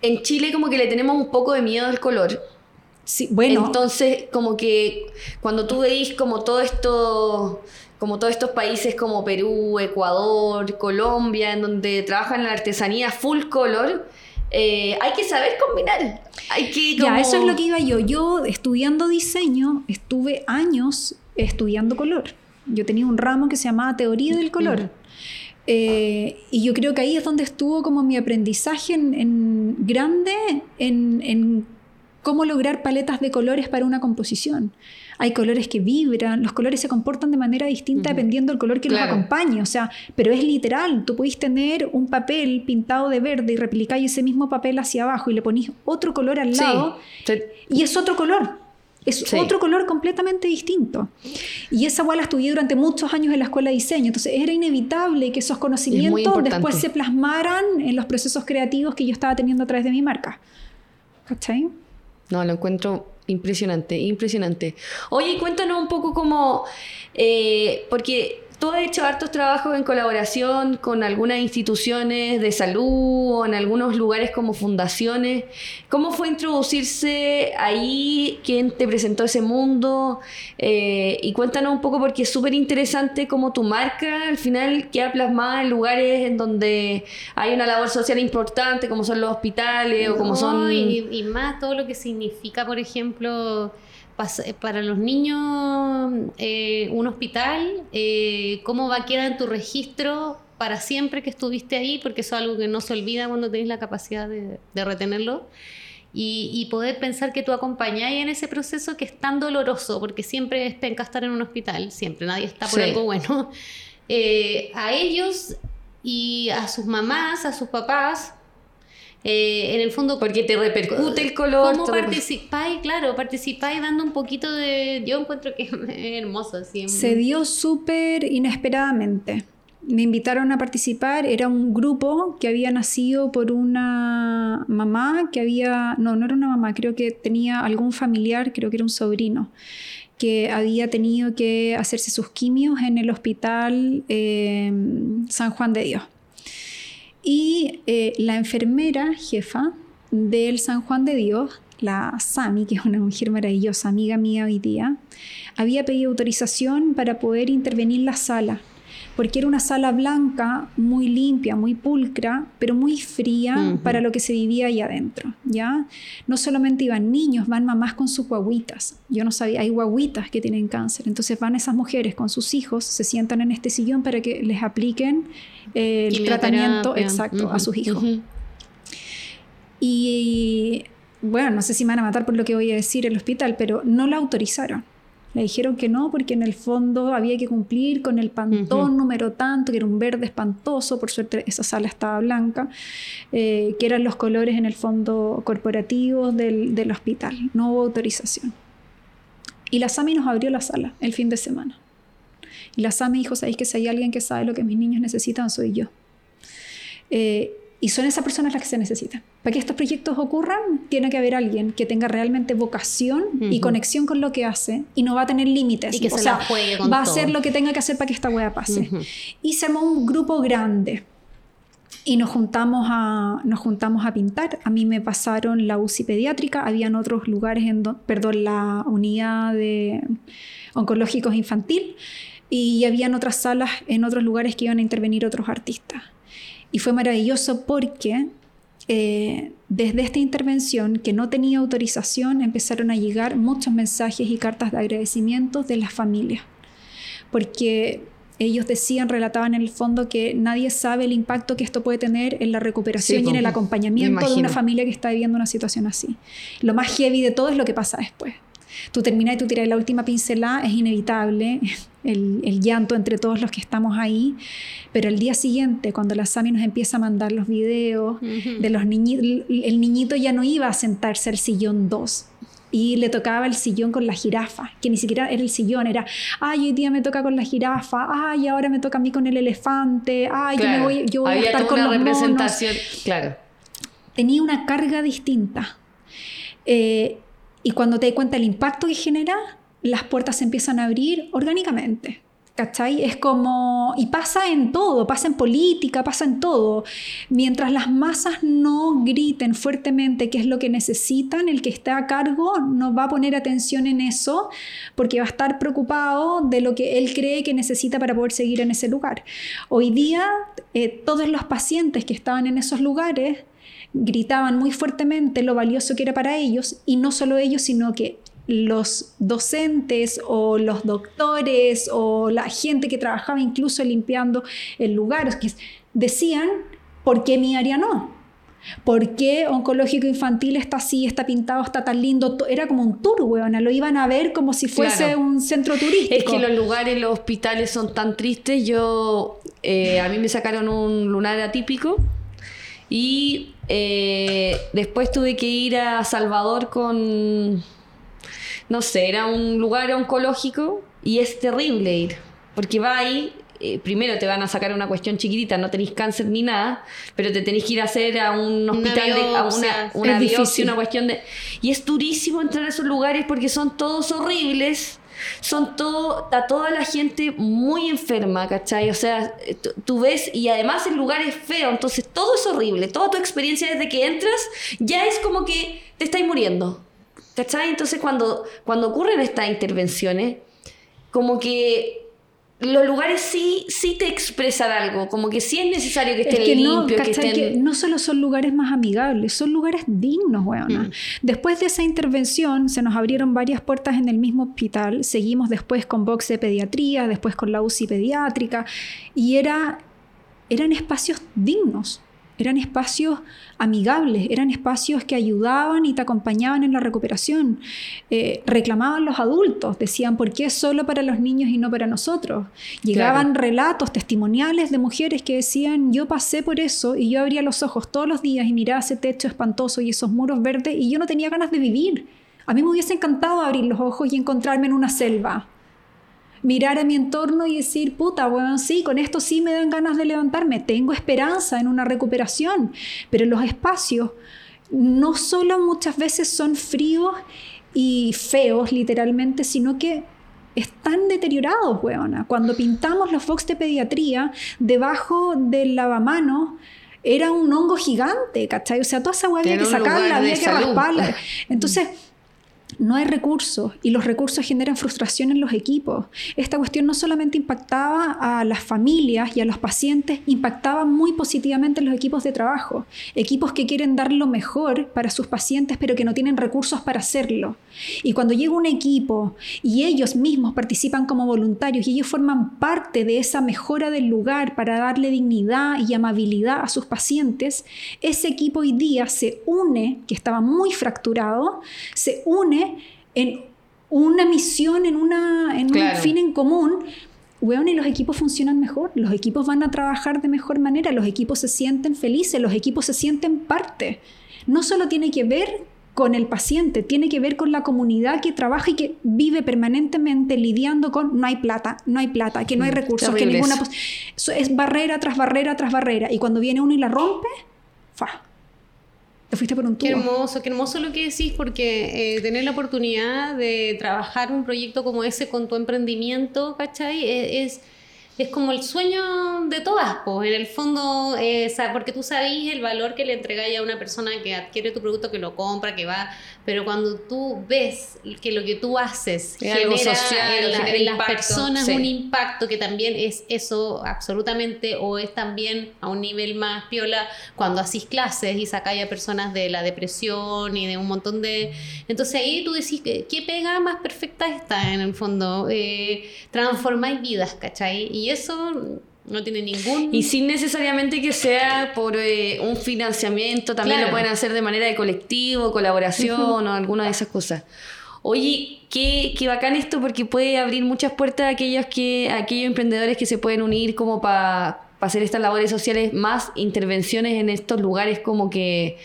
en Chile como que le tenemos un poco de miedo al color. Sí, bueno, Entonces, como que cuando tú veis como todo esto, como todos estos países como Perú, Ecuador, Colombia, en donde trabajan la artesanía full color, eh, hay que saber combinar. Hay que ya, eso es lo que iba yo. Yo estudiando diseño, estuve años estudiando color. Yo tenía un ramo que se llamaba Teoría del Color. Eh, y yo creo que ahí es donde estuvo como mi aprendizaje en, en grande en, en cómo lograr paletas de colores para una composición. Hay colores que vibran, los colores se comportan de manera distinta Ujú. dependiendo del color que Claro. los acompañe, o sea, pero es literal, tú podéis tener un papel pintado de verde y replicáis ese mismo papel hacia abajo y le ponís otro color al Sí. lado Se- y es otro color. Es Sí. otro color completamente distinto. Y esa igual la estudié durante muchos años en la escuela de diseño. Entonces era inevitable que esos conocimientos importante. después se plasmaran en los procesos creativos que yo estaba teniendo a través de mi marca. ¿Cachai? No, lo encuentro impresionante, impresionante. Oye, cuéntanos un poco cómo, eh, porque tú has hecho hartos trabajos en colaboración con algunas instituciones de salud o en algunos lugares como fundaciones. ¿Cómo fue introducirse ahí? ¿Quién te presentó ese mundo? Eh, y cuéntanos un poco porque es súper interesante cómo tu marca al final queda plasmada en lugares en donde hay una labor social importante, como son los hospitales o como son... Y, más todo lo que significa, por ejemplo, para los niños eh, un hospital, eh, cómo va a quedar en tu registro para siempre que estuviste ahí, porque eso es algo que no se olvida cuando tenés la capacidad de, de retenerlo. Y, y poder pensar que tú acompañáis en ese proceso que es tan doloroso, porque siempre es penca estar en un hospital, siempre, nadie está por Sí. algo bueno. Eh, a ellos y a sus mamás, a sus papás, eh, en el fondo Porque te repercute el color. ¿Cómo participáis? Claro, participáis dando un poquito de... Yo encuentro que es hermoso. Así, Se dio súper inesperadamente. Me invitaron a participar, era un grupo que había nacido por una mamá que había, no, no era una mamá, creo que tenía algún familiar, creo que era un sobrino, que había tenido que hacerse sus quimios en el hospital eh, San Juan de Dios. Y eh, la enfermera jefa del San Juan de Dios, la Sami, que es una mujer maravillosa, amiga mía hoy día, había pedido autorización para poder intervenir la sala, porque era una sala blanca, muy limpia, muy pulcra, pero muy fría para lo que se vivía ahí adentro, ¿ya? No solamente iban niños, van mamás con sus guaguitas. Yo no sabía, hay guaguitas que tienen cáncer, entonces van esas mujeres con sus hijos, se sientan en este sillón para que les apliquen eh, el tratamiento exacto a sus hijos. Y bueno, no sé si me van a matar por lo que voy a decir el hospital, pero no la autorizaron. Le dijeron que no porque en el fondo había que cumplir con el pantón número tanto, que era un verde espantoso, por suerte esa sala estaba blanca, eh, que eran los colores en el fondo corporativos del, del hospital. No hubo autorización. Y la SAMI nos abrió la sala el fin de semana. Y la SAMI dijo, ¿sabéis que si hay alguien que sabe lo que mis niños necesitan, soy yo? Eh, y son esas personas las que se necesitan. Para que estos proyectos ocurran, tiene que haber alguien que tenga realmente vocación y Ujú. conexión con lo que hace y no va a tener límites. Y que o se sea, la juegue con va a todo. hacer lo que tenga que hacer para que esta wea pase. Ujú. Y se armó un grupo grande. Y nos juntamos, a, nos juntamos a pintar. A mí me pasaron la UCI pediátrica, habían otros lugares, en do- perdón, la unidad de oncológicos infantil, y habían otras salas en otros lugares que iban a intervenir otros artistas. Y fue maravilloso porque eh, desde esta intervención, que no tenía autorización, empezaron a llegar muchos mensajes y cartas de agradecimiento de las familias. Porque ellos decían, relataban en el fondo que nadie sabe el impacto que esto puede tener en la recuperación Sí, y en el me acompañamiento de una familia que está viviendo una situación así. Lo más heavy de todo es lo que pasa después. Tú terminas y tú tiras la última pincelada, es inevitable el, el llanto entre todos los que estamos ahí, pero el día siguiente, cuando la Sami nos empieza a mandar los videos de los niñitos, el niñito ya no iba a sentarse al sillón 2 y le tocaba el sillón con la jirafa, que ni siquiera era el sillón, era, ay, hoy día me toca con la jirafa, ay, ahora me toca a mí con el elefante, ay, yo, me voy, yo voy a estar con una los monos. Claro. tenía una carga distinta. Eh, y cuando te das cuenta del impacto que genera, las puertas se empiezan a abrir orgánicamente. ¿Cachai? Es como, y pasa en todo, pasa en política, pasa en todo. Mientras las masas no griten fuertemente qué es lo que necesitan, el que está a cargo no va a poner atención en eso porque va a estar preocupado de lo que él cree que necesita para poder seguir en ese lugar. Hoy día, eh, todos los pacientes que estaban en esos lugares gritaban muy fuertemente lo valioso que era para ellos y no solo ellos, sino que los docentes o los doctores o la gente que trabajaba incluso limpiando el lugar, que decían, ¿por qué mi área no? ¿Por qué oncológico infantil está así, está pintado, está tan lindo? Era como un tour, weona. Lo iban a ver como si fuese un centro turístico. Es que los lugares, los hospitales son tan tristes. Yo, eh, a mí me sacaron un lunar atípico y eh, después tuve que ir a Salvador con no sé, era un lugar oncológico y es terrible ir, porque va ahí, eh, primero te van a sacar una cuestión chiquitita, no tenéis cáncer ni nada, pero te tenéis que ir a hacer a un hospital, una de, a una, una biopsia, una cuestión de... Y es durísimo entrar a esos lugares porque son todos horribles. Son todo, está toda la gente muy enferma, ¿cachai? O sea, tú ves, y además el lugar es feo, entonces todo es horrible. Toda tu experiencia desde que entras ya es como que te estáis muriendo. ¿Cachai? Entonces cuando, cuando ocurren estas intervenciones, como que los lugares sí, sí te expresan algo, como que sí es necesario que estén limpios, que, estén... no solo son lugares más amigables, son lugares dignos, weona. Mm. Después de esa intervención se nos abrieron varias puertas en el mismo hospital, seguimos después con box de pediatría, después con la UCI pediátrica, y era, eran espacios dignos, eran espacios amigables, eran espacios que ayudaban y te acompañaban en la recuperación. Eh, reclamaban los adultos, decían, ¿por qué solo para los niños y no para nosotros? Llegaban relatos testimoniales de mujeres que decían, yo pasé por eso y yo abría los ojos todos los días y miraba ese techo espantoso y esos muros verdes y yo no tenía ganas de vivir. A mí me hubiese encantado abrir los ojos y encontrarme en una selva mirar a mi entorno y decir, puta, bueno, sí, con esto sí me dan ganas de levantarme, tengo esperanza en una recuperación, pero los espacios no solo muchas veces son fríos y feos literalmente, sino que están deteriorados, weona. Cuando pintamos los box de pediatría, debajo del lavamanos era un hongo gigante, ¿cachai? O sea, toda esa había que sacarla, había que rasparla. Entonces, no hay recursos y los recursos generan frustración en los equipos. Esta cuestión no solamente impactaba a las familias y a los pacientes, impactaba muy positivamente en los equipos de trabajo. Equipos que quieren dar lo mejor para sus pacientes pero que no tienen recursos para hacerlo. Y cuando llega un equipo y ellos mismos participan como voluntarios y ellos forman parte de esa mejora del lugar para darle dignidad y amabilidad a sus pacientes, ese equipo hoy día se une, que estaba muy fracturado, se une en una misión, en, una, en un fin en común, weón, y los equipos funcionan mejor, los equipos van a trabajar de mejor manera, los equipos se sienten felices, los equipos se sienten parte. No solo tiene que ver con el paciente, tiene que ver con la comunidad que trabaja y que vive permanentemente lidiando con no hay plata, no hay plata, que no hay mm, recursos, que ninguna... Eso es barrera tras barrera tras barrera. Y cuando viene uno y la rompe, fa, fuiste por un Qué hermoso, qué hermoso lo que decís, porque eh, tener la oportunidad de trabajar un proyecto como ese con tu emprendimiento, ¿cachai? E, es es como el sueño de todas, pues, en el fondo, eh, porque tú sabes el valor que le entregáis a una persona que adquiere tu producto, que lo compra, que va, pero cuando tú ves que lo que tú haces genera social, en, las personas un impacto que también es eso absolutamente, o es también a un nivel más piola, cuando hacís clases y sacáis a personas de la depresión y de un montón de... Entonces ahí tú decís, ¿qué pega más perfecta está en el fondo? Eh, transformáis vidas, ¿cachai? Y eso no tiene ningún... Y sin necesariamente que sea por eh, un financiamiento, también lo pueden hacer de manera de colectivo, colaboración o alguna de esas cosas. Oye, qué, qué bacán esto porque puede abrir muchas puertas a aquellos, que, aquellos emprendedores que se pueden unir como para hacer estas labores sociales, más intervenciones en estos lugares como que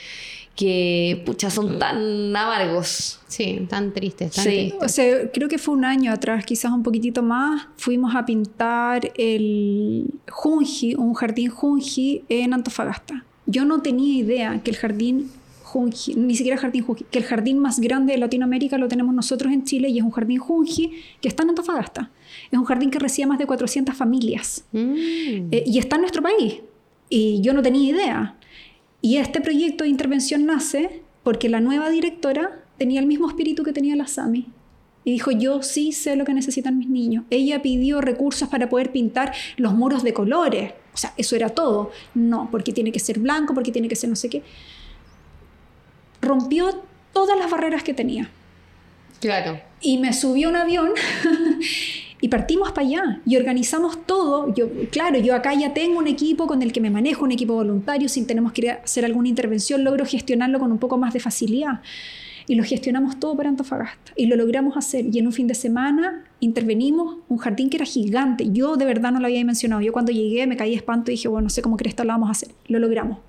que pucha, son tan amargos. Sí, tan tristes. sí. O sea, creo que fue un año atrás, quizás un poquitito más, fuimos a pintar el Junji, un jardín Junji en Antofagasta. Yo no tenía idea que el jardín Junji, ni siquiera jardín Junji, que el jardín más grande de Latinoamérica lo tenemos nosotros en Chile y es un jardín Junji que está en Antofagasta. Es un jardín que recibe más de 400 familias Mm. eh, y está en nuestro país. Y yo no tenía idea. Y este proyecto de intervención nace porque la nueva directora tenía el mismo espíritu que tenía la Sami. Y dijo, yo sí sé lo que necesitan mis niños. Ella pidió recursos para poder pintar los muros de colores. O sea, eso era todo. No, porque tiene que ser blanco, porque tiene que ser no sé qué. Rompió todas las barreras que tenía. Claro. Y me subió a un avión y partimos para allá y organizamos todo. Yo, claro, yo acá ya tengo un equipo con el que me manejo, un equipo voluntario, sin tenemos que hacer alguna intervención, logro gestionarlo con un poco más de facilidad. Y lo gestionamos todo para Antofagasta. Y lo logramos hacer. Y en un fin de semana intervenimos un jardín que era gigante. Yo de verdad no lo había dimensionado. Yo cuando llegué me caí de espanto y dije, bueno, no sé cómo cresta lo vamos a hacer. Lo logramos.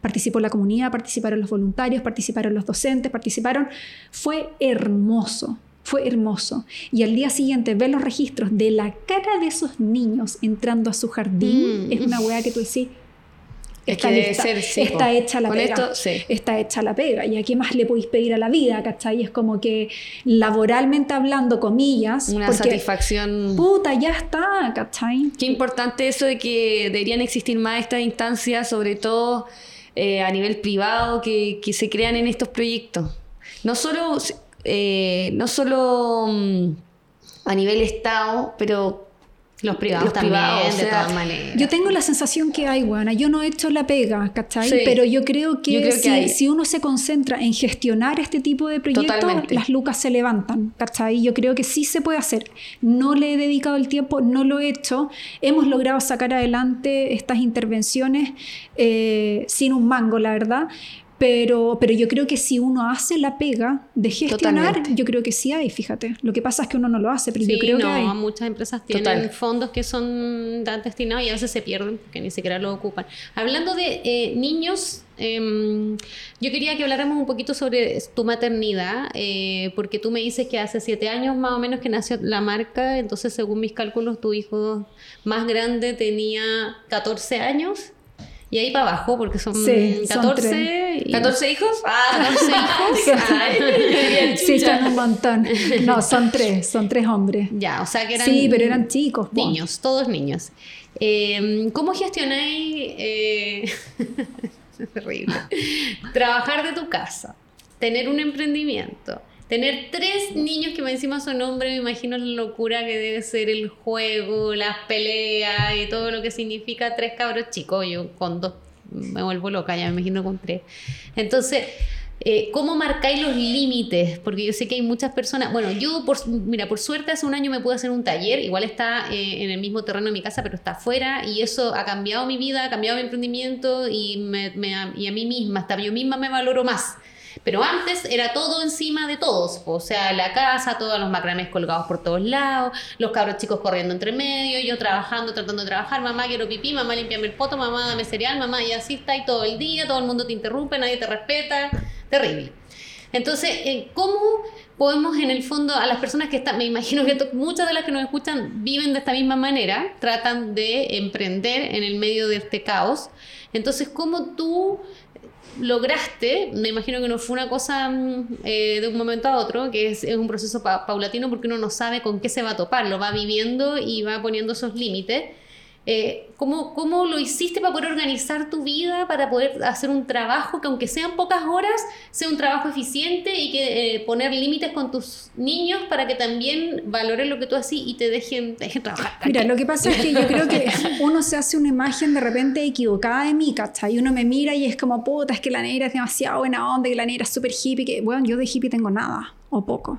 Participó la comunidad, participaron los voluntarios, participaron los docentes, participaron. Fue hermoso, fue hermoso. Y al día siguiente ver los registros de la cara de esos niños entrando a su jardín Mm. es una weá que tú decís. Es Está, que debe lista, ser, sí, está hecha la pega. esto, sí. Está hecha la pega. ¿Y a qué más le podéis pedir a la vida? ¿Cachai? Es como que laboralmente hablando, comillas. Una porque, satisfacción. Puta, ya está, ¿cachai? Qué importante eso de que deberían existir más estas instancias, sobre todo eh, a nivel privado, que, que se crean en estos proyectos. No solo, eh, no solo mm, a nivel Estado, pero Los privados Los también, privados, de o sea, todas maneras. Yo tengo la sensación que hay, buena. Yo no he hecho la pega, ¿cachai? Sí. Pero yo creo que, Yo creo que si, uno se concentra en gestionar este tipo de proyectos, Totalmente. las lucas se levantan, ¿cachai? Yo creo que sí se puede hacer. No le he dedicado el tiempo, no lo he hecho. Hemos logrado sacar adelante estas intervenciones eh, sin un mango, la verdad. Pero, pero yo creo que si uno hace la pega de gestionar, Totalmente. yo creo que sí hay, fíjate. Lo que pasa es que uno no lo hace, pero Sí, yo creo no, que hay. muchas empresas tienen Total. fondos que son tan destinados y a veces se pierden porque ni siquiera lo ocupan. Hablando de eh, niños, em, yo quería que habláramos un poquito sobre tu maternidad, eh, porque tú me dices que hace siete años más o menos que nació la marca, entonces según mis cálculos tu hijo más grande tenía 14 años. Y ahí para abajo, porque son Sí, son 14. y- ¿14 hijos? Ah, 14 hijos. Ay, Sí, son un montón. No, son tres, son tres hombres. Ya, o sea que eran. Sí, pero eran chicos. po. Niños, todos niños. Eh, ¿Cómo gestionáis? eh, es terrible. Trabajar de tu casa, tener un emprendimiento, tener tres niños que me encima son hombres, me imagino la locura que debe ser el juego, las peleas y todo lo que significa tres cabros chicos. Yo con dos me vuelvo loca, ya me imagino con tres. Entonces, eh, ¿Cómo marcáis los límites? Porque yo sé que hay muchas personas. Bueno, yo, por, mira, por suerte hace un año me pude hacer un taller. Igual está eh, en el mismo terreno de mi casa, pero está afuera. Y eso ha cambiado mi vida, ha cambiado mi emprendimiento y, me, y a mí misma, hasta yo misma me valoro más. Pero antes era todo encima de todos. O sea, la casa, todos los macramés colgados por todos lados, los cabros chicos corriendo entre medio, yo trabajando, tratando de trabajar. Mamá, quiero pipí, mamá, limpiame el poto, mamá, dame cereal, mamá, y así está ahí todo el día, todo el mundo te interrumpe, nadie te respeta. Terrible. Entonces, eh, ¿cómo podemos en el fondo a las personas que están, me imagino que muchas de las que nos escuchan viven de esta misma manera, tratan de emprender en el medio de este caos? Entonces, ¿cómo tú lograste, me imagino que no fue una cosa mm, eh, de un momento a otro, que es, un proceso pa- paulatino porque uno no sabe con qué se va a topar, lo va viviendo y va poniendo esos límites. Eh, ¿cómo, ¿Cómo lo hiciste para poder organizar tu vida, para poder hacer un trabajo que aunque sean pocas horas, sea un trabajo eficiente y que eh, poner límites con tus niños para que también valoren lo que tú haces y te dejen, trabajar? Mira, lo que pasa es que yo creo que uno se hace una imagen de repente equivocada de mí, ¿cachai? Y uno me mira y es como, puta, es que la negra es demasiado buena onda, que la negra es súper hippie, que, bueno, yo de hippie tengo nada o poco.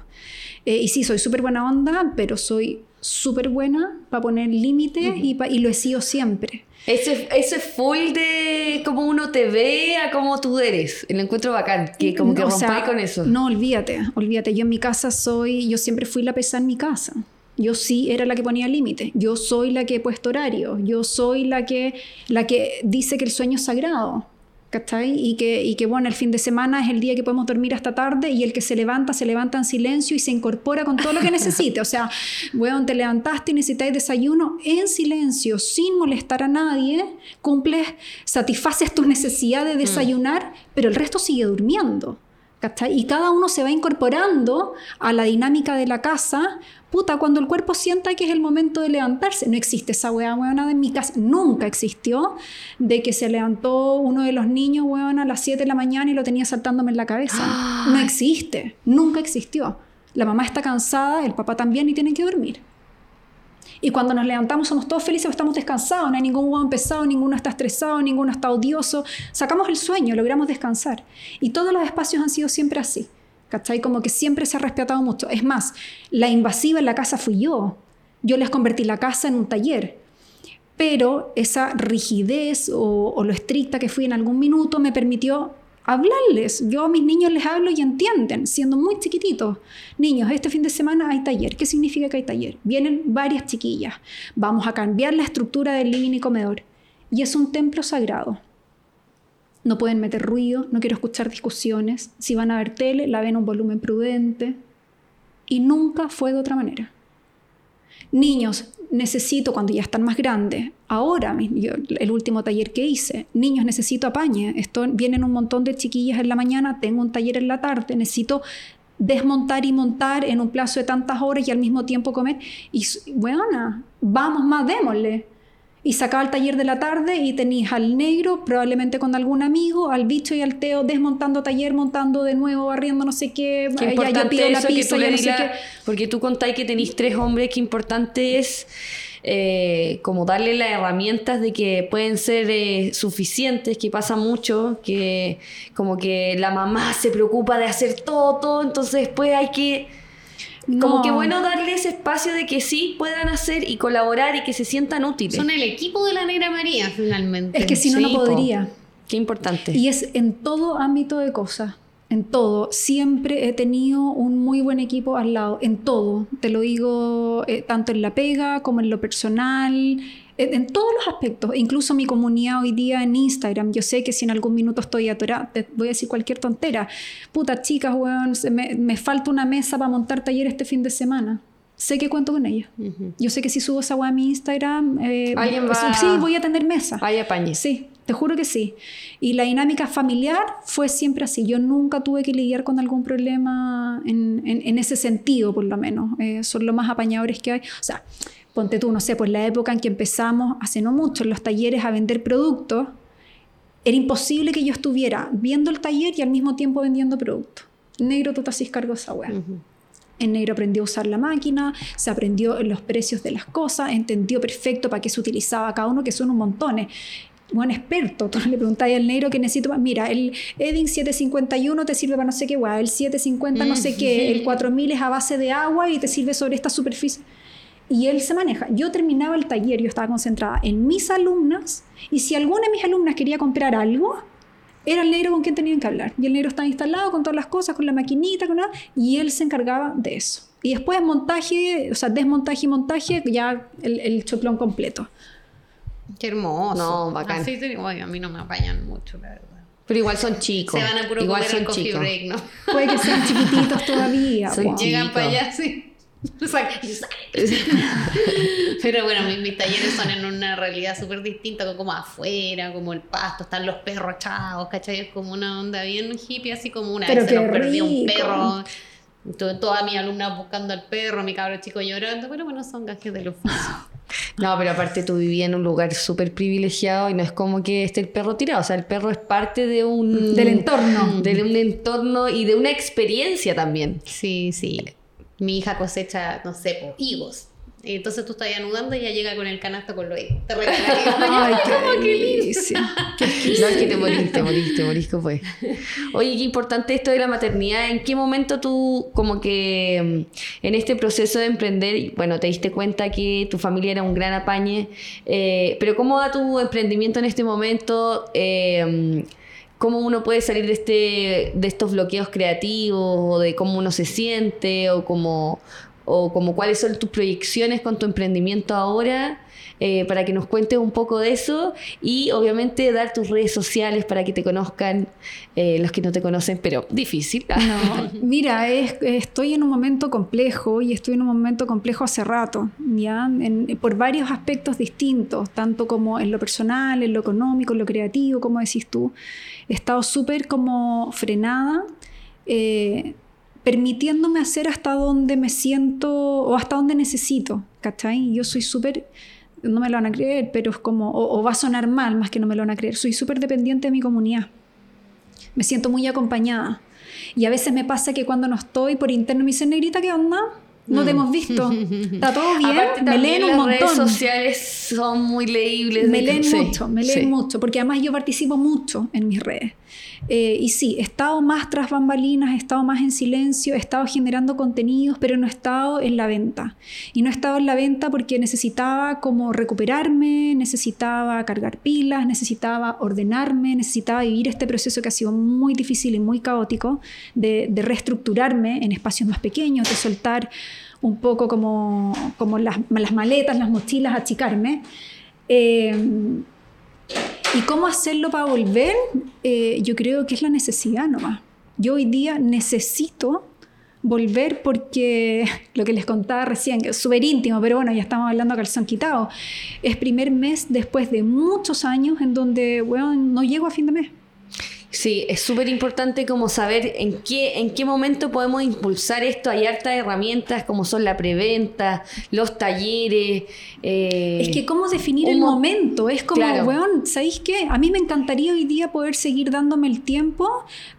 Eh, y sí, soy súper buena onda, pero soy súper buena para poner límites y, pa- y lo he sido siempre. Ese, ese full de cómo uno te ve a cómo tú eres. El encuentro bacán, que como que No, o sea, con eso. No, olvídate, olvídate. Yo en mi casa soy, yo siempre fui la pesada en mi casa. Yo sí era la que ponía límites. Yo soy la que he puesto horario. Yo soy la que, la que dice que el sueño es sagrado. ¿Cachai? Y que, y que, bueno, el fin de semana es el día que podemos dormir hasta tarde y el que se levanta, se levanta en silencio y se incorpora con todo lo que necesite. O sea, weón, te levantaste y necesitáis desayuno en silencio, sin molestar a nadie, cumples, satisfaces tu necesidad de desayunar, pero el resto sigue durmiendo. ¿cachai? Y cada uno se va incorporando a la dinámica de la casa puta, cuando el cuerpo sienta que es el momento de levantarse. No existe esa weá, weona, en mi casa. Nunca existió de que se levantó uno de los niños, weona, a las 7 de la mañana y lo tenía saltándome en la cabeza. No existe. Nunca existió. La mamá está cansada, el papá también y tienen que dormir. Y cuando nos levantamos somos todos felices, estamos descansados, no hay ningún hueón pesado, ninguno está estresado, ninguno está odioso. Sacamos el sueño, logramos descansar. Y todos los espacios han sido siempre así. ¿Cachai? Como que siempre se ha respetado mucho. Es más, la invasiva en la casa fui yo. Yo les convertí la casa en un taller. Pero esa rigidez o, lo estricta que fui en algún minuto me permitió hablarles. Yo a mis niños les hablo y entienden, siendo muy chiquititos. Niños, este fin de semana hay taller. ¿Qué significa que hay taller? Vienen varias chiquillas. Vamos a cambiar la estructura del living y comedor. Y es un templo sagrado no pueden meter ruido, no quiero escuchar discusiones, si van a ver tele, la ven a un volumen prudente. Y nunca fue de otra manera. Niños, necesito cuando ya están más grandes, ahora, el último taller que hice, niños, necesito apañe, vienen un montón de chiquillas en la mañana, tengo un taller en la tarde, necesito desmontar y montar en un plazo de tantas horas y al mismo tiempo comer. Y bueno, vamos más, démosle. Y sacaba el taller de la tarde y tenías al negro, probablemente con algún amigo, al bicho y al Teo desmontando taller, montando de nuevo, barriendo no sé qué. Qué importante yo la pizza, no sé qué. Porque tú contáis que tenéis tres hombres, qué importante es eh, como darle las herramientas de que pueden ser eh, suficientes, que pasa mucho, que como que la mamá se preocupa de hacer todo, todo, entonces después hay que como que bueno darle ese espacio de que sí puedan hacer y colaborar y que se sientan útiles. Son el equipo de la Negra María, finalmente. Es que si no, no podría. Qué importante. Y es en todo ámbito de cosas. En todo. Siempre he tenido un muy buen equipo al lado. En todo. Te lo digo eh, tanto en la pega como en lo personal en, todos los aspectos, incluso mi comunidad hoy día en Instagram, yo sé que si en algún minuto estoy atorada, te voy a decir cualquier tontera, puta chicas, weón, me, me falta una mesa para montar taller este fin de semana sé que cuento con ella. Yo sé que si subo esa web a mi Instagram, eh, ¿Alguien va sí, voy a tener mesa. Hay apañe. Sí, te juro que sí. Y la dinámica familiar fue siempre así. Yo nunca tuve que lidiar con algún problema en, en, ese sentido, por lo menos. Eh, son los más apañadores que hay. O sea, ponte tú, no sé, pues la época en que empezamos, hace no mucho, en los talleres a vender productos, era imposible que yo estuviera viendo el taller y al mismo tiempo vendiendo productos. Negro, tú te haces cargo de esa wea. En negro aprendió a usar la máquina, se aprendió los precios de las cosas, entendió perfecto para qué se utilizaba cada uno, que son un montón. Buen experto, tú le preguntáis al negro que necesito Mira, el Edding 751 te sirve para no sé qué, el 750 no sé qué, el 4000 es a base de agua y te sirve sobre esta superficie y él se maneja. Yo terminaba el taller, yo estaba concentrada en mis alumnas y si alguna de mis alumnas quería comprar algo, era el negro con quien tenían que hablar. Y el negro estaba instalado con todas las cosas, con la maquinita, con nada, y él se encargaba de eso. Y después montaje, o sea, desmontaje y montaje, ya el, el choclón completo. Qué hermoso. No, bacán. Así a mí no me apañan mucho, la verdad. Pero igual son chicos. Se van a puro igual son chicos. Break, ¿no? Puede que sean chiquititos todavía. Llegan para allá, sí. Pero bueno, mis, talleres son en una realidad súper distinta, como afuera, como el pasto, están los perros echados, ¿cachai? Es como una onda bien hippie, así como una vez se nos perdió un perro. Toda mi alumna buscando al perro, mi cabro chico llorando, pero bueno, son gajes del oficio. No, pero aparte tú vivías en un lugar súper privilegiado y no es como que esté el perro tirado, o sea, el perro es parte de un... Del entorno. De un entorno y de una experiencia también. Sí, sí mi hija cosecha, no sé, higos. Entonces tú estás anudando y ella llega con el canasto con los higos. Te regala Ay, qué, delicia. no, es que te moriste, moriste, moriste, pues. Oye, qué importante esto de la maternidad. ¿En qué momento tú, como que mm, en este proceso de emprender, bueno, te diste cuenta que tu familia era un gran apañe, eh, pero cómo va tu emprendimiento en este momento? Eh, cómo uno puede salir de, este, de estos bloqueos creativos o de cómo uno se siente o cómo, o como cuáles son tus proyecciones con tu emprendimiento ahora eh, para que nos cuentes un poco de eso y obviamente dar tus redes sociales para que te conozcan eh, los que no te conocen, pero difícil. No, mira, es- estoy en un momento complejo y estoy en un momento complejo hace rato, ¿ya? En- por varios aspectos distintos, tanto como en lo personal, en lo económico, en lo creativo, como decís tú. He estado súper como frenada, eh, permitiéndome hacer hasta donde me siento o hasta donde necesito, ¿cachai? Yo soy súper, no me lo van a creer, pero es como, o, o va a sonar mal más que no me lo van a creer, soy súper dependiente de mi comunidad me siento muy acompañada. Y a veces me pasa que cuando no estoy por interno me dicen, negrita, ¿qué onda? No te hemos visto. Está todo bien. Aparte me leen un las redes montón. sociales son muy leíbles. Me leen sí, mucho, me leen sí. mucho, porque además yo participo mucho en mis redes. Eh, y sí, he estado más tras bambalinas, he estado más en silencio, he estado generando contenidos, pero no he estado en la venta. Y no he estado en la venta porque necesitaba como recuperarme, necesitaba cargar pilas, necesitaba ordenarme, necesitaba vivir este proceso que ha sido muy difícil y muy caótico de, de reestructurarme en espacios más pequeños, de soltar un poco como, como las, las maletas, las mochilas, achicarme. Eh, ¿Y cómo hacerlo para volver? Eh, yo creo que es la necesidad nomás. Yo hoy día necesito volver porque lo que les contaba recién, que es súper íntimo, pero bueno, ya estamos hablando a calzón quitado. Es primer mes después de muchos años en donde, bueno, no llego a fin de mes. Sí, es súper importante como saber en qué, en qué momento podemos impulsar esto. Hay hartas herramientas como son la preventa, los talleres. eh, Es que cómo definir el mo- momento, es como, Claro. weón, ¿sabéis qué? A mí me encantaría hoy día poder seguir dándome el tiempo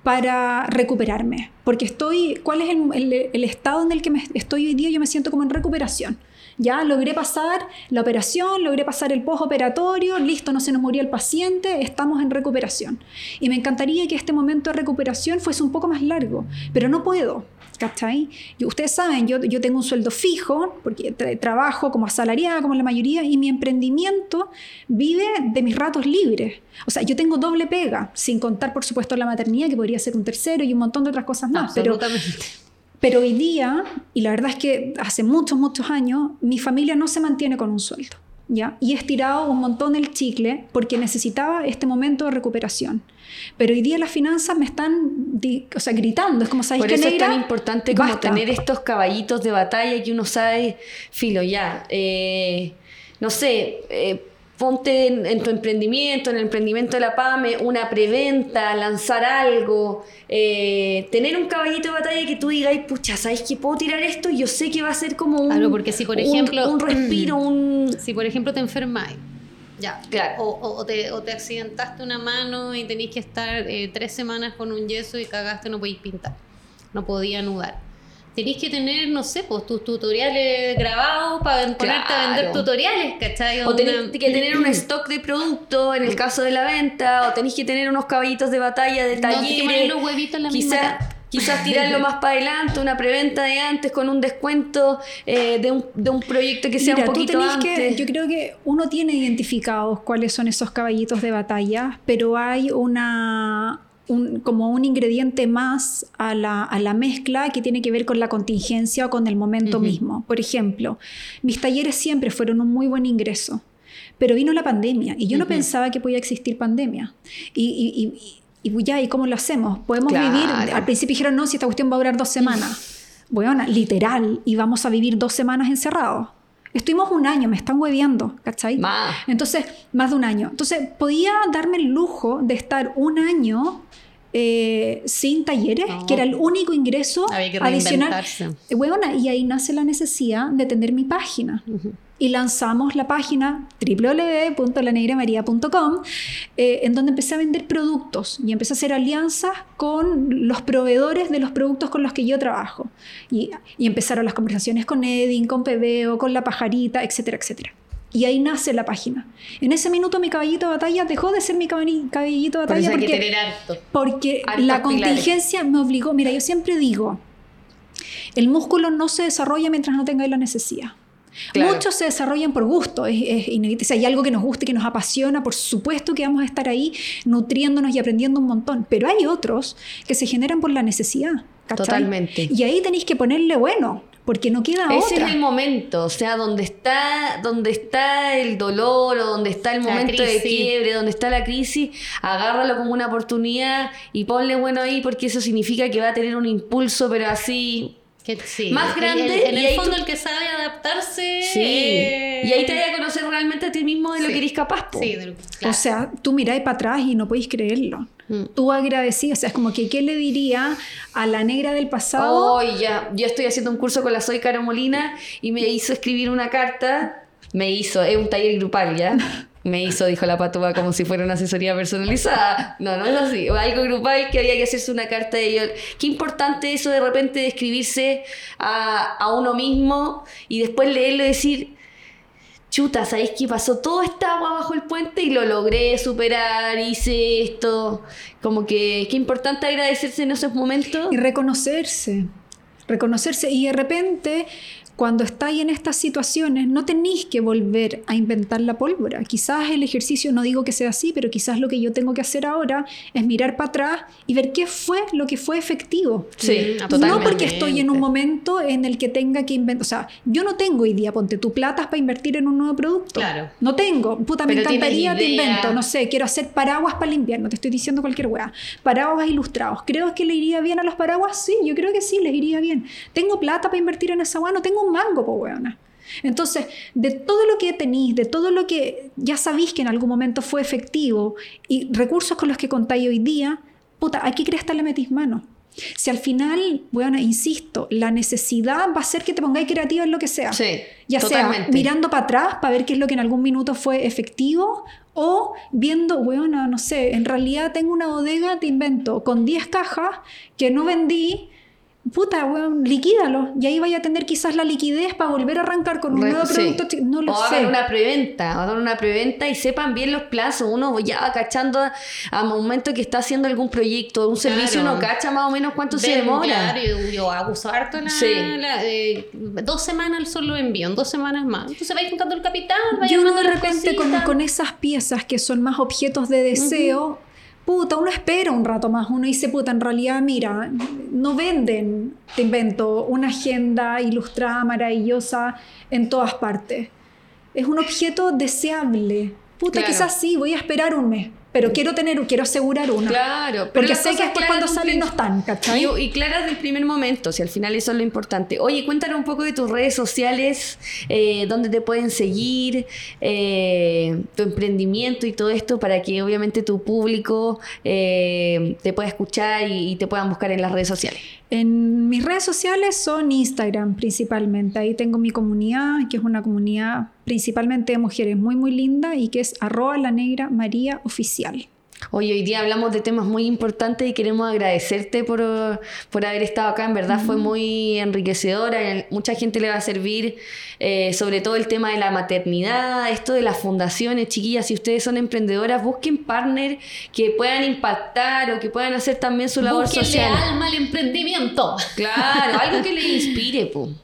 para recuperarme, porque estoy, ¿cuál es el, el- el estado en el que me estoy hoy día? Yo me siento como en recuperación. Ya logré pasar la operación, logré pasar el postoperatorio, listo, no se nos murió el paciente, estamos en recuperación. Y me encantaría que este momento de recuperación fuese un poco más largo, pero no puedo. ¿Cachai? Y ustedes saben, yo, yo tengo un sueldo fijo, porque tra- trabajo como asalariada, como la mayoría, y mi emprendimiento vive de mis ratos libres. O sea, yo tengo doble pega, sin contar, por supuesto, la maternidad, que podría ser un tercero y un montón de otras cosas más. Pero. Pero hoy día, y la verdad es que hace muchos, muchos años, mi familia no se mantiene con un sueldo. ¿ya? Y he estirado un montón el chicle porque necesitaba este momento de recuperación. Pero hoy día las finanzas me están o sea, gritando. Es como, ¿sabéis Por qué, eso es tan importante como Basta. tener estos caballitos de batalla que uno sabe, filo, ya, eh, no sé, eh, ponte en, en tu emprendimiento, en el emprendimiento de la PAME, una preventa, lanzar algo, eh, tener un caballito de batalla que tú digas, "Ay, pucha, ¿sabes que puedo tirar esto? Y yo sé que va a ser como un, Claro, porque si, por un- ejemplo, un, respiro, un... Si por ejemplo te enfermas, ya, Claro. o, o- o te, o te accidentaste una mano y tenés que estar eh, tres semanas con un yeso y cagaste, no podéis pintar, no podía anudar. Tenéis que tener, no sé, pues tus tutoriales grabados para ponerte a vender Claro. tutoriales, ¿cachai? O tenéis Una- que tener un stock de producto en el caso de la venta, o tenéis que tener unos caballitos de batalla de No, talleres. poner los huevitos en la Quizá- Quizás tirarlo más para adelante, una preventa de antes con un descuento eh, de, un, de un proyecto que sea Mira, un tú poquito tenés antes. que, yo creo que uno tiene identificados cuáles son esos caballitos de batalla, pero hay una un- como un ingrediente más a la, a la mezcla que tiene que ver con la contingencia o con el momento Ujú. mismo. Por ejemplo, mis talleres siempre fueron un muy buen ingreso, pero vino la pandemia y yo no Ujú. pensaba que podía existir pandemia. Y, y- y- y- ya, ¿y cómo lo hacemos? Podemos Claro. vivir, al principio dijeron, no, si esta cuestión va a durar dos semanas. Bueno, literal, y vamos a vivir dos semanas encerrados. Estuvimos un año, me están hueveando, ¿cachai? Más. Entonces, más de un año. Entonces, podía darme el lujo de estar un año eh, sin talleres, No. que era el único ingreso Había que adicional. reinventarse. Eh, y ahí nace la necesidad de tener mi página. Y lanzamos la página www.lanegramaria.com, eh, en donde empecé a vender productos y empecé a hacer alianzas con los proveedores de los productos con los que yo trabajo. Y, y empezaron las conversaciones con Edin, con Pebeo, con La Pajarita, etcétera, etcétera. Y ahí nace la página. En ese minuto mi caballito de batalla dejó de ser mi caballito de batalla porque, tener harto. porque la pilares. contingencia me obligó. Mira, yo siempre digo, el músculo no se desarrolla mientras no tengáis la necesidad. Claro. Muchos se desarrollan por gusto, es, es inevitable. Si hay algo que nos guste, que nos apasiona, por supuesto que vamos a estar ahí nutriéndonos y aprendiendo un montón. Pero hay otros que se generan por la necesidad. ¿cachai? Totalmente. Y ahí tenéis que ponerle, bueno, porque no queda Ese otra. es el momento, o sea, donde está, donde está el dolor o donde está el La momento de quiebre, donde está la crisis, agárralo como una oportunidad y ponle bueno ahí porque eso significa que va a tener un impulso, pero así Que, sí, Más grande, el- en y el ahí fondo tú- el que sabe adaptarse. Sí. eh, Y ahí te vas a conocer realmente a ti mismo de lo sí. que eres capaz. po. Sí, de lo- O claro. sea, tú miráis para atrás y no podéis creerlo. Mm. Tú agradecido, o sea, es como que ¿qué le diría a la negra del pasado? Hoy ya, yo estoy haciendo un curso con la Soy Caro Molina y me hizo escribir una carta. Me hizo, es un taller grupal ya. Me hizo, dijo la patúa, como si fuera una asesoría personalizada. No, no es así. Algo grupal que había que hacerse una carta de ellos. Qué importante eso de repente de escribirse a, a uno mismo y después leerlo y decir, chuta, ¿sabéis qué pasó? Todo esta agua bajo el puente y lo logré superar, hice esto. Como que qué importante agradecerse en esos momentos. Y reconocerse, reconocerse. Y de repente, cuando estáis en estas situaciones, no tenéis que volver a inventar la pólvora. Quizás el ejercicio, no digo que sea así, pero quizás lo que yo tengo que hacer ahora es mirar para atrás y ver qué fue lo que fue efectivo. Sí, Mm, totalmente. No porque estoy en un momento en el que tenga que inventar, o sea, yo no tengo hoy día, ponte tu plata para invertir en un nuevo producto. Claro. No tengo, puta, me Pero encantaría, te invento, no sé, quiero hacer paraguas para el invierno, te estoy diciendo cualquier weá. Paraguas ilustrados. ¿Creo que le iría bien a los paraguas? Sí, yo creo que sí, les iría bien. ¿Tengo plata para invertir en esa weá? No tengo un mango, po weona. Entonces, de todo lo que tenéis, de todo lo que ya sabéis que en algún momento fue efectivo y recursos con los que contáis hoy día, puta, ¿a qué cresta le metís mano? Si al final, bueno, insisto, la necesidad va a hacer que te pongáis creativa en lo que sea. Sí, Ya totalmente. sea mirando para atrás para ver qué es lo que en algún minuto fue efectivo o viendo, bueno, no sé, en realidad tengo una bodega, te invento, con 10 cajas que no vendí. Puta, weón, liquídalo. Y ahí vaya a tener quizás la liquidez para volver a arrancar con un Re- nuevo sí. producto. chi- No lo o sé. hagan una preventa, o hagan una preventa y sepan bien los plazos. Uno ya va cachando a, a momento que está haciendo algún proyecto, un servicio, uno cacha más o menos cuánto se demora. Claro, yo, yo abuso harto la, Sí. la- eh, dos semanas solo envío, en dos semanas más. Entonces vais juntando el capital, vais Y uno de repente con, con esas piezas que son más objetos de deseo, puta, uno espera un rato más. Uno dice, puta, en realidad, mira, no venden, te invento, una agenda ilustrada maravillosa en todas partes. Es un objeto deseable. Puta, Claro. quizás sí, voy a esperar un mes, pero quiero tener, quiero asegurar una. Claro, pero Porque sé que después cuando salen no están, ¿cachai? Y, y claras del primer momento, si al final eso es lo importante. Oye, cuéntanos un poco de tus redes sociales, eh, dónde te pueden seguir, eh, tu emprendimiento y todo esto para que obviamente tu público eh, te pueda escuchar y, y te puedan buscar en las redes sociales. En mis redes sociales son Instagram principalmente. Ahí tengo mi comunidad, que es una comunidad principalmente de mujeres muy, muy linda y que es arroba la negra María Oficial. Hoy, hoy día hablamos de temas muy importantes y queremos agradecerte por, por haber estado acá. En verdad fue muy enriquecedora. Mucha gente le va a servir, eh, sobre todo el tema de la maternidad, esto de las fundaciones. Chiquillas, si ustedes son emprendedoras, busquen partner que puedan impactar o que puedan hacer también su labor Búsquenle social. alma al emprendimiento. Claro, algo que les inspire, pu.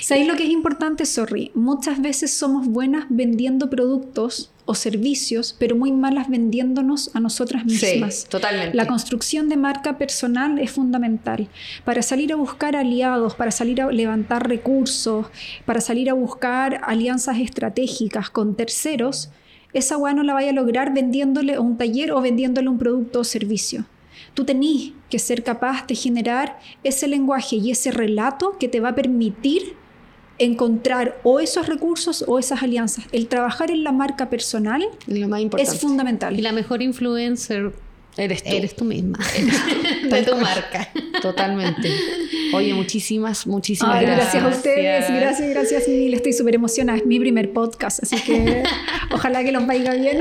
¿Sabéis lo que es importante, sorry? Muchas veces somos buenas vendiendo productos o servicios, pero muy malas vendiéndonos a nosotras mismas. Sí, totalmente. La construcción de marca personal es fundamental para salir a buscar aliados, para salir a levantar recursos, para salir a buscar alianzas estratégicas con terceros. Esa weá no la vaya a lograr vendiéndole a un taller o vendiéndole un producto o servicio. Tú tenés que ser capaz de generar ese lenguaje y ese relato que te va a permitir encontrar o esos recursos o esas alianzas. El trabajar en la marca personal Lo más importante. es fundamental. Y la mejor influencer Eres tú. eres tú misma. de tu marca. Totalmente. Oye, muchísimas, muchísimas Ay, gracias. gracias. a ustedes, gracias, gracias mil. Estoy súper emocionada. Es mi primer podcast, así que ojalá que los vaya bien.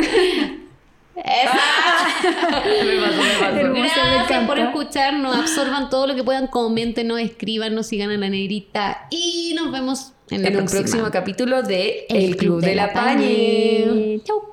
Me pasó, me pasó. Hermoso, me Gracias por escucharnos. Absorban todo lo que puedan. Coméntenos, escríbanos, sigan a la negrita. Y nos vemos en, próxima. próximo capítulo de El Club de la Pañe. Chau.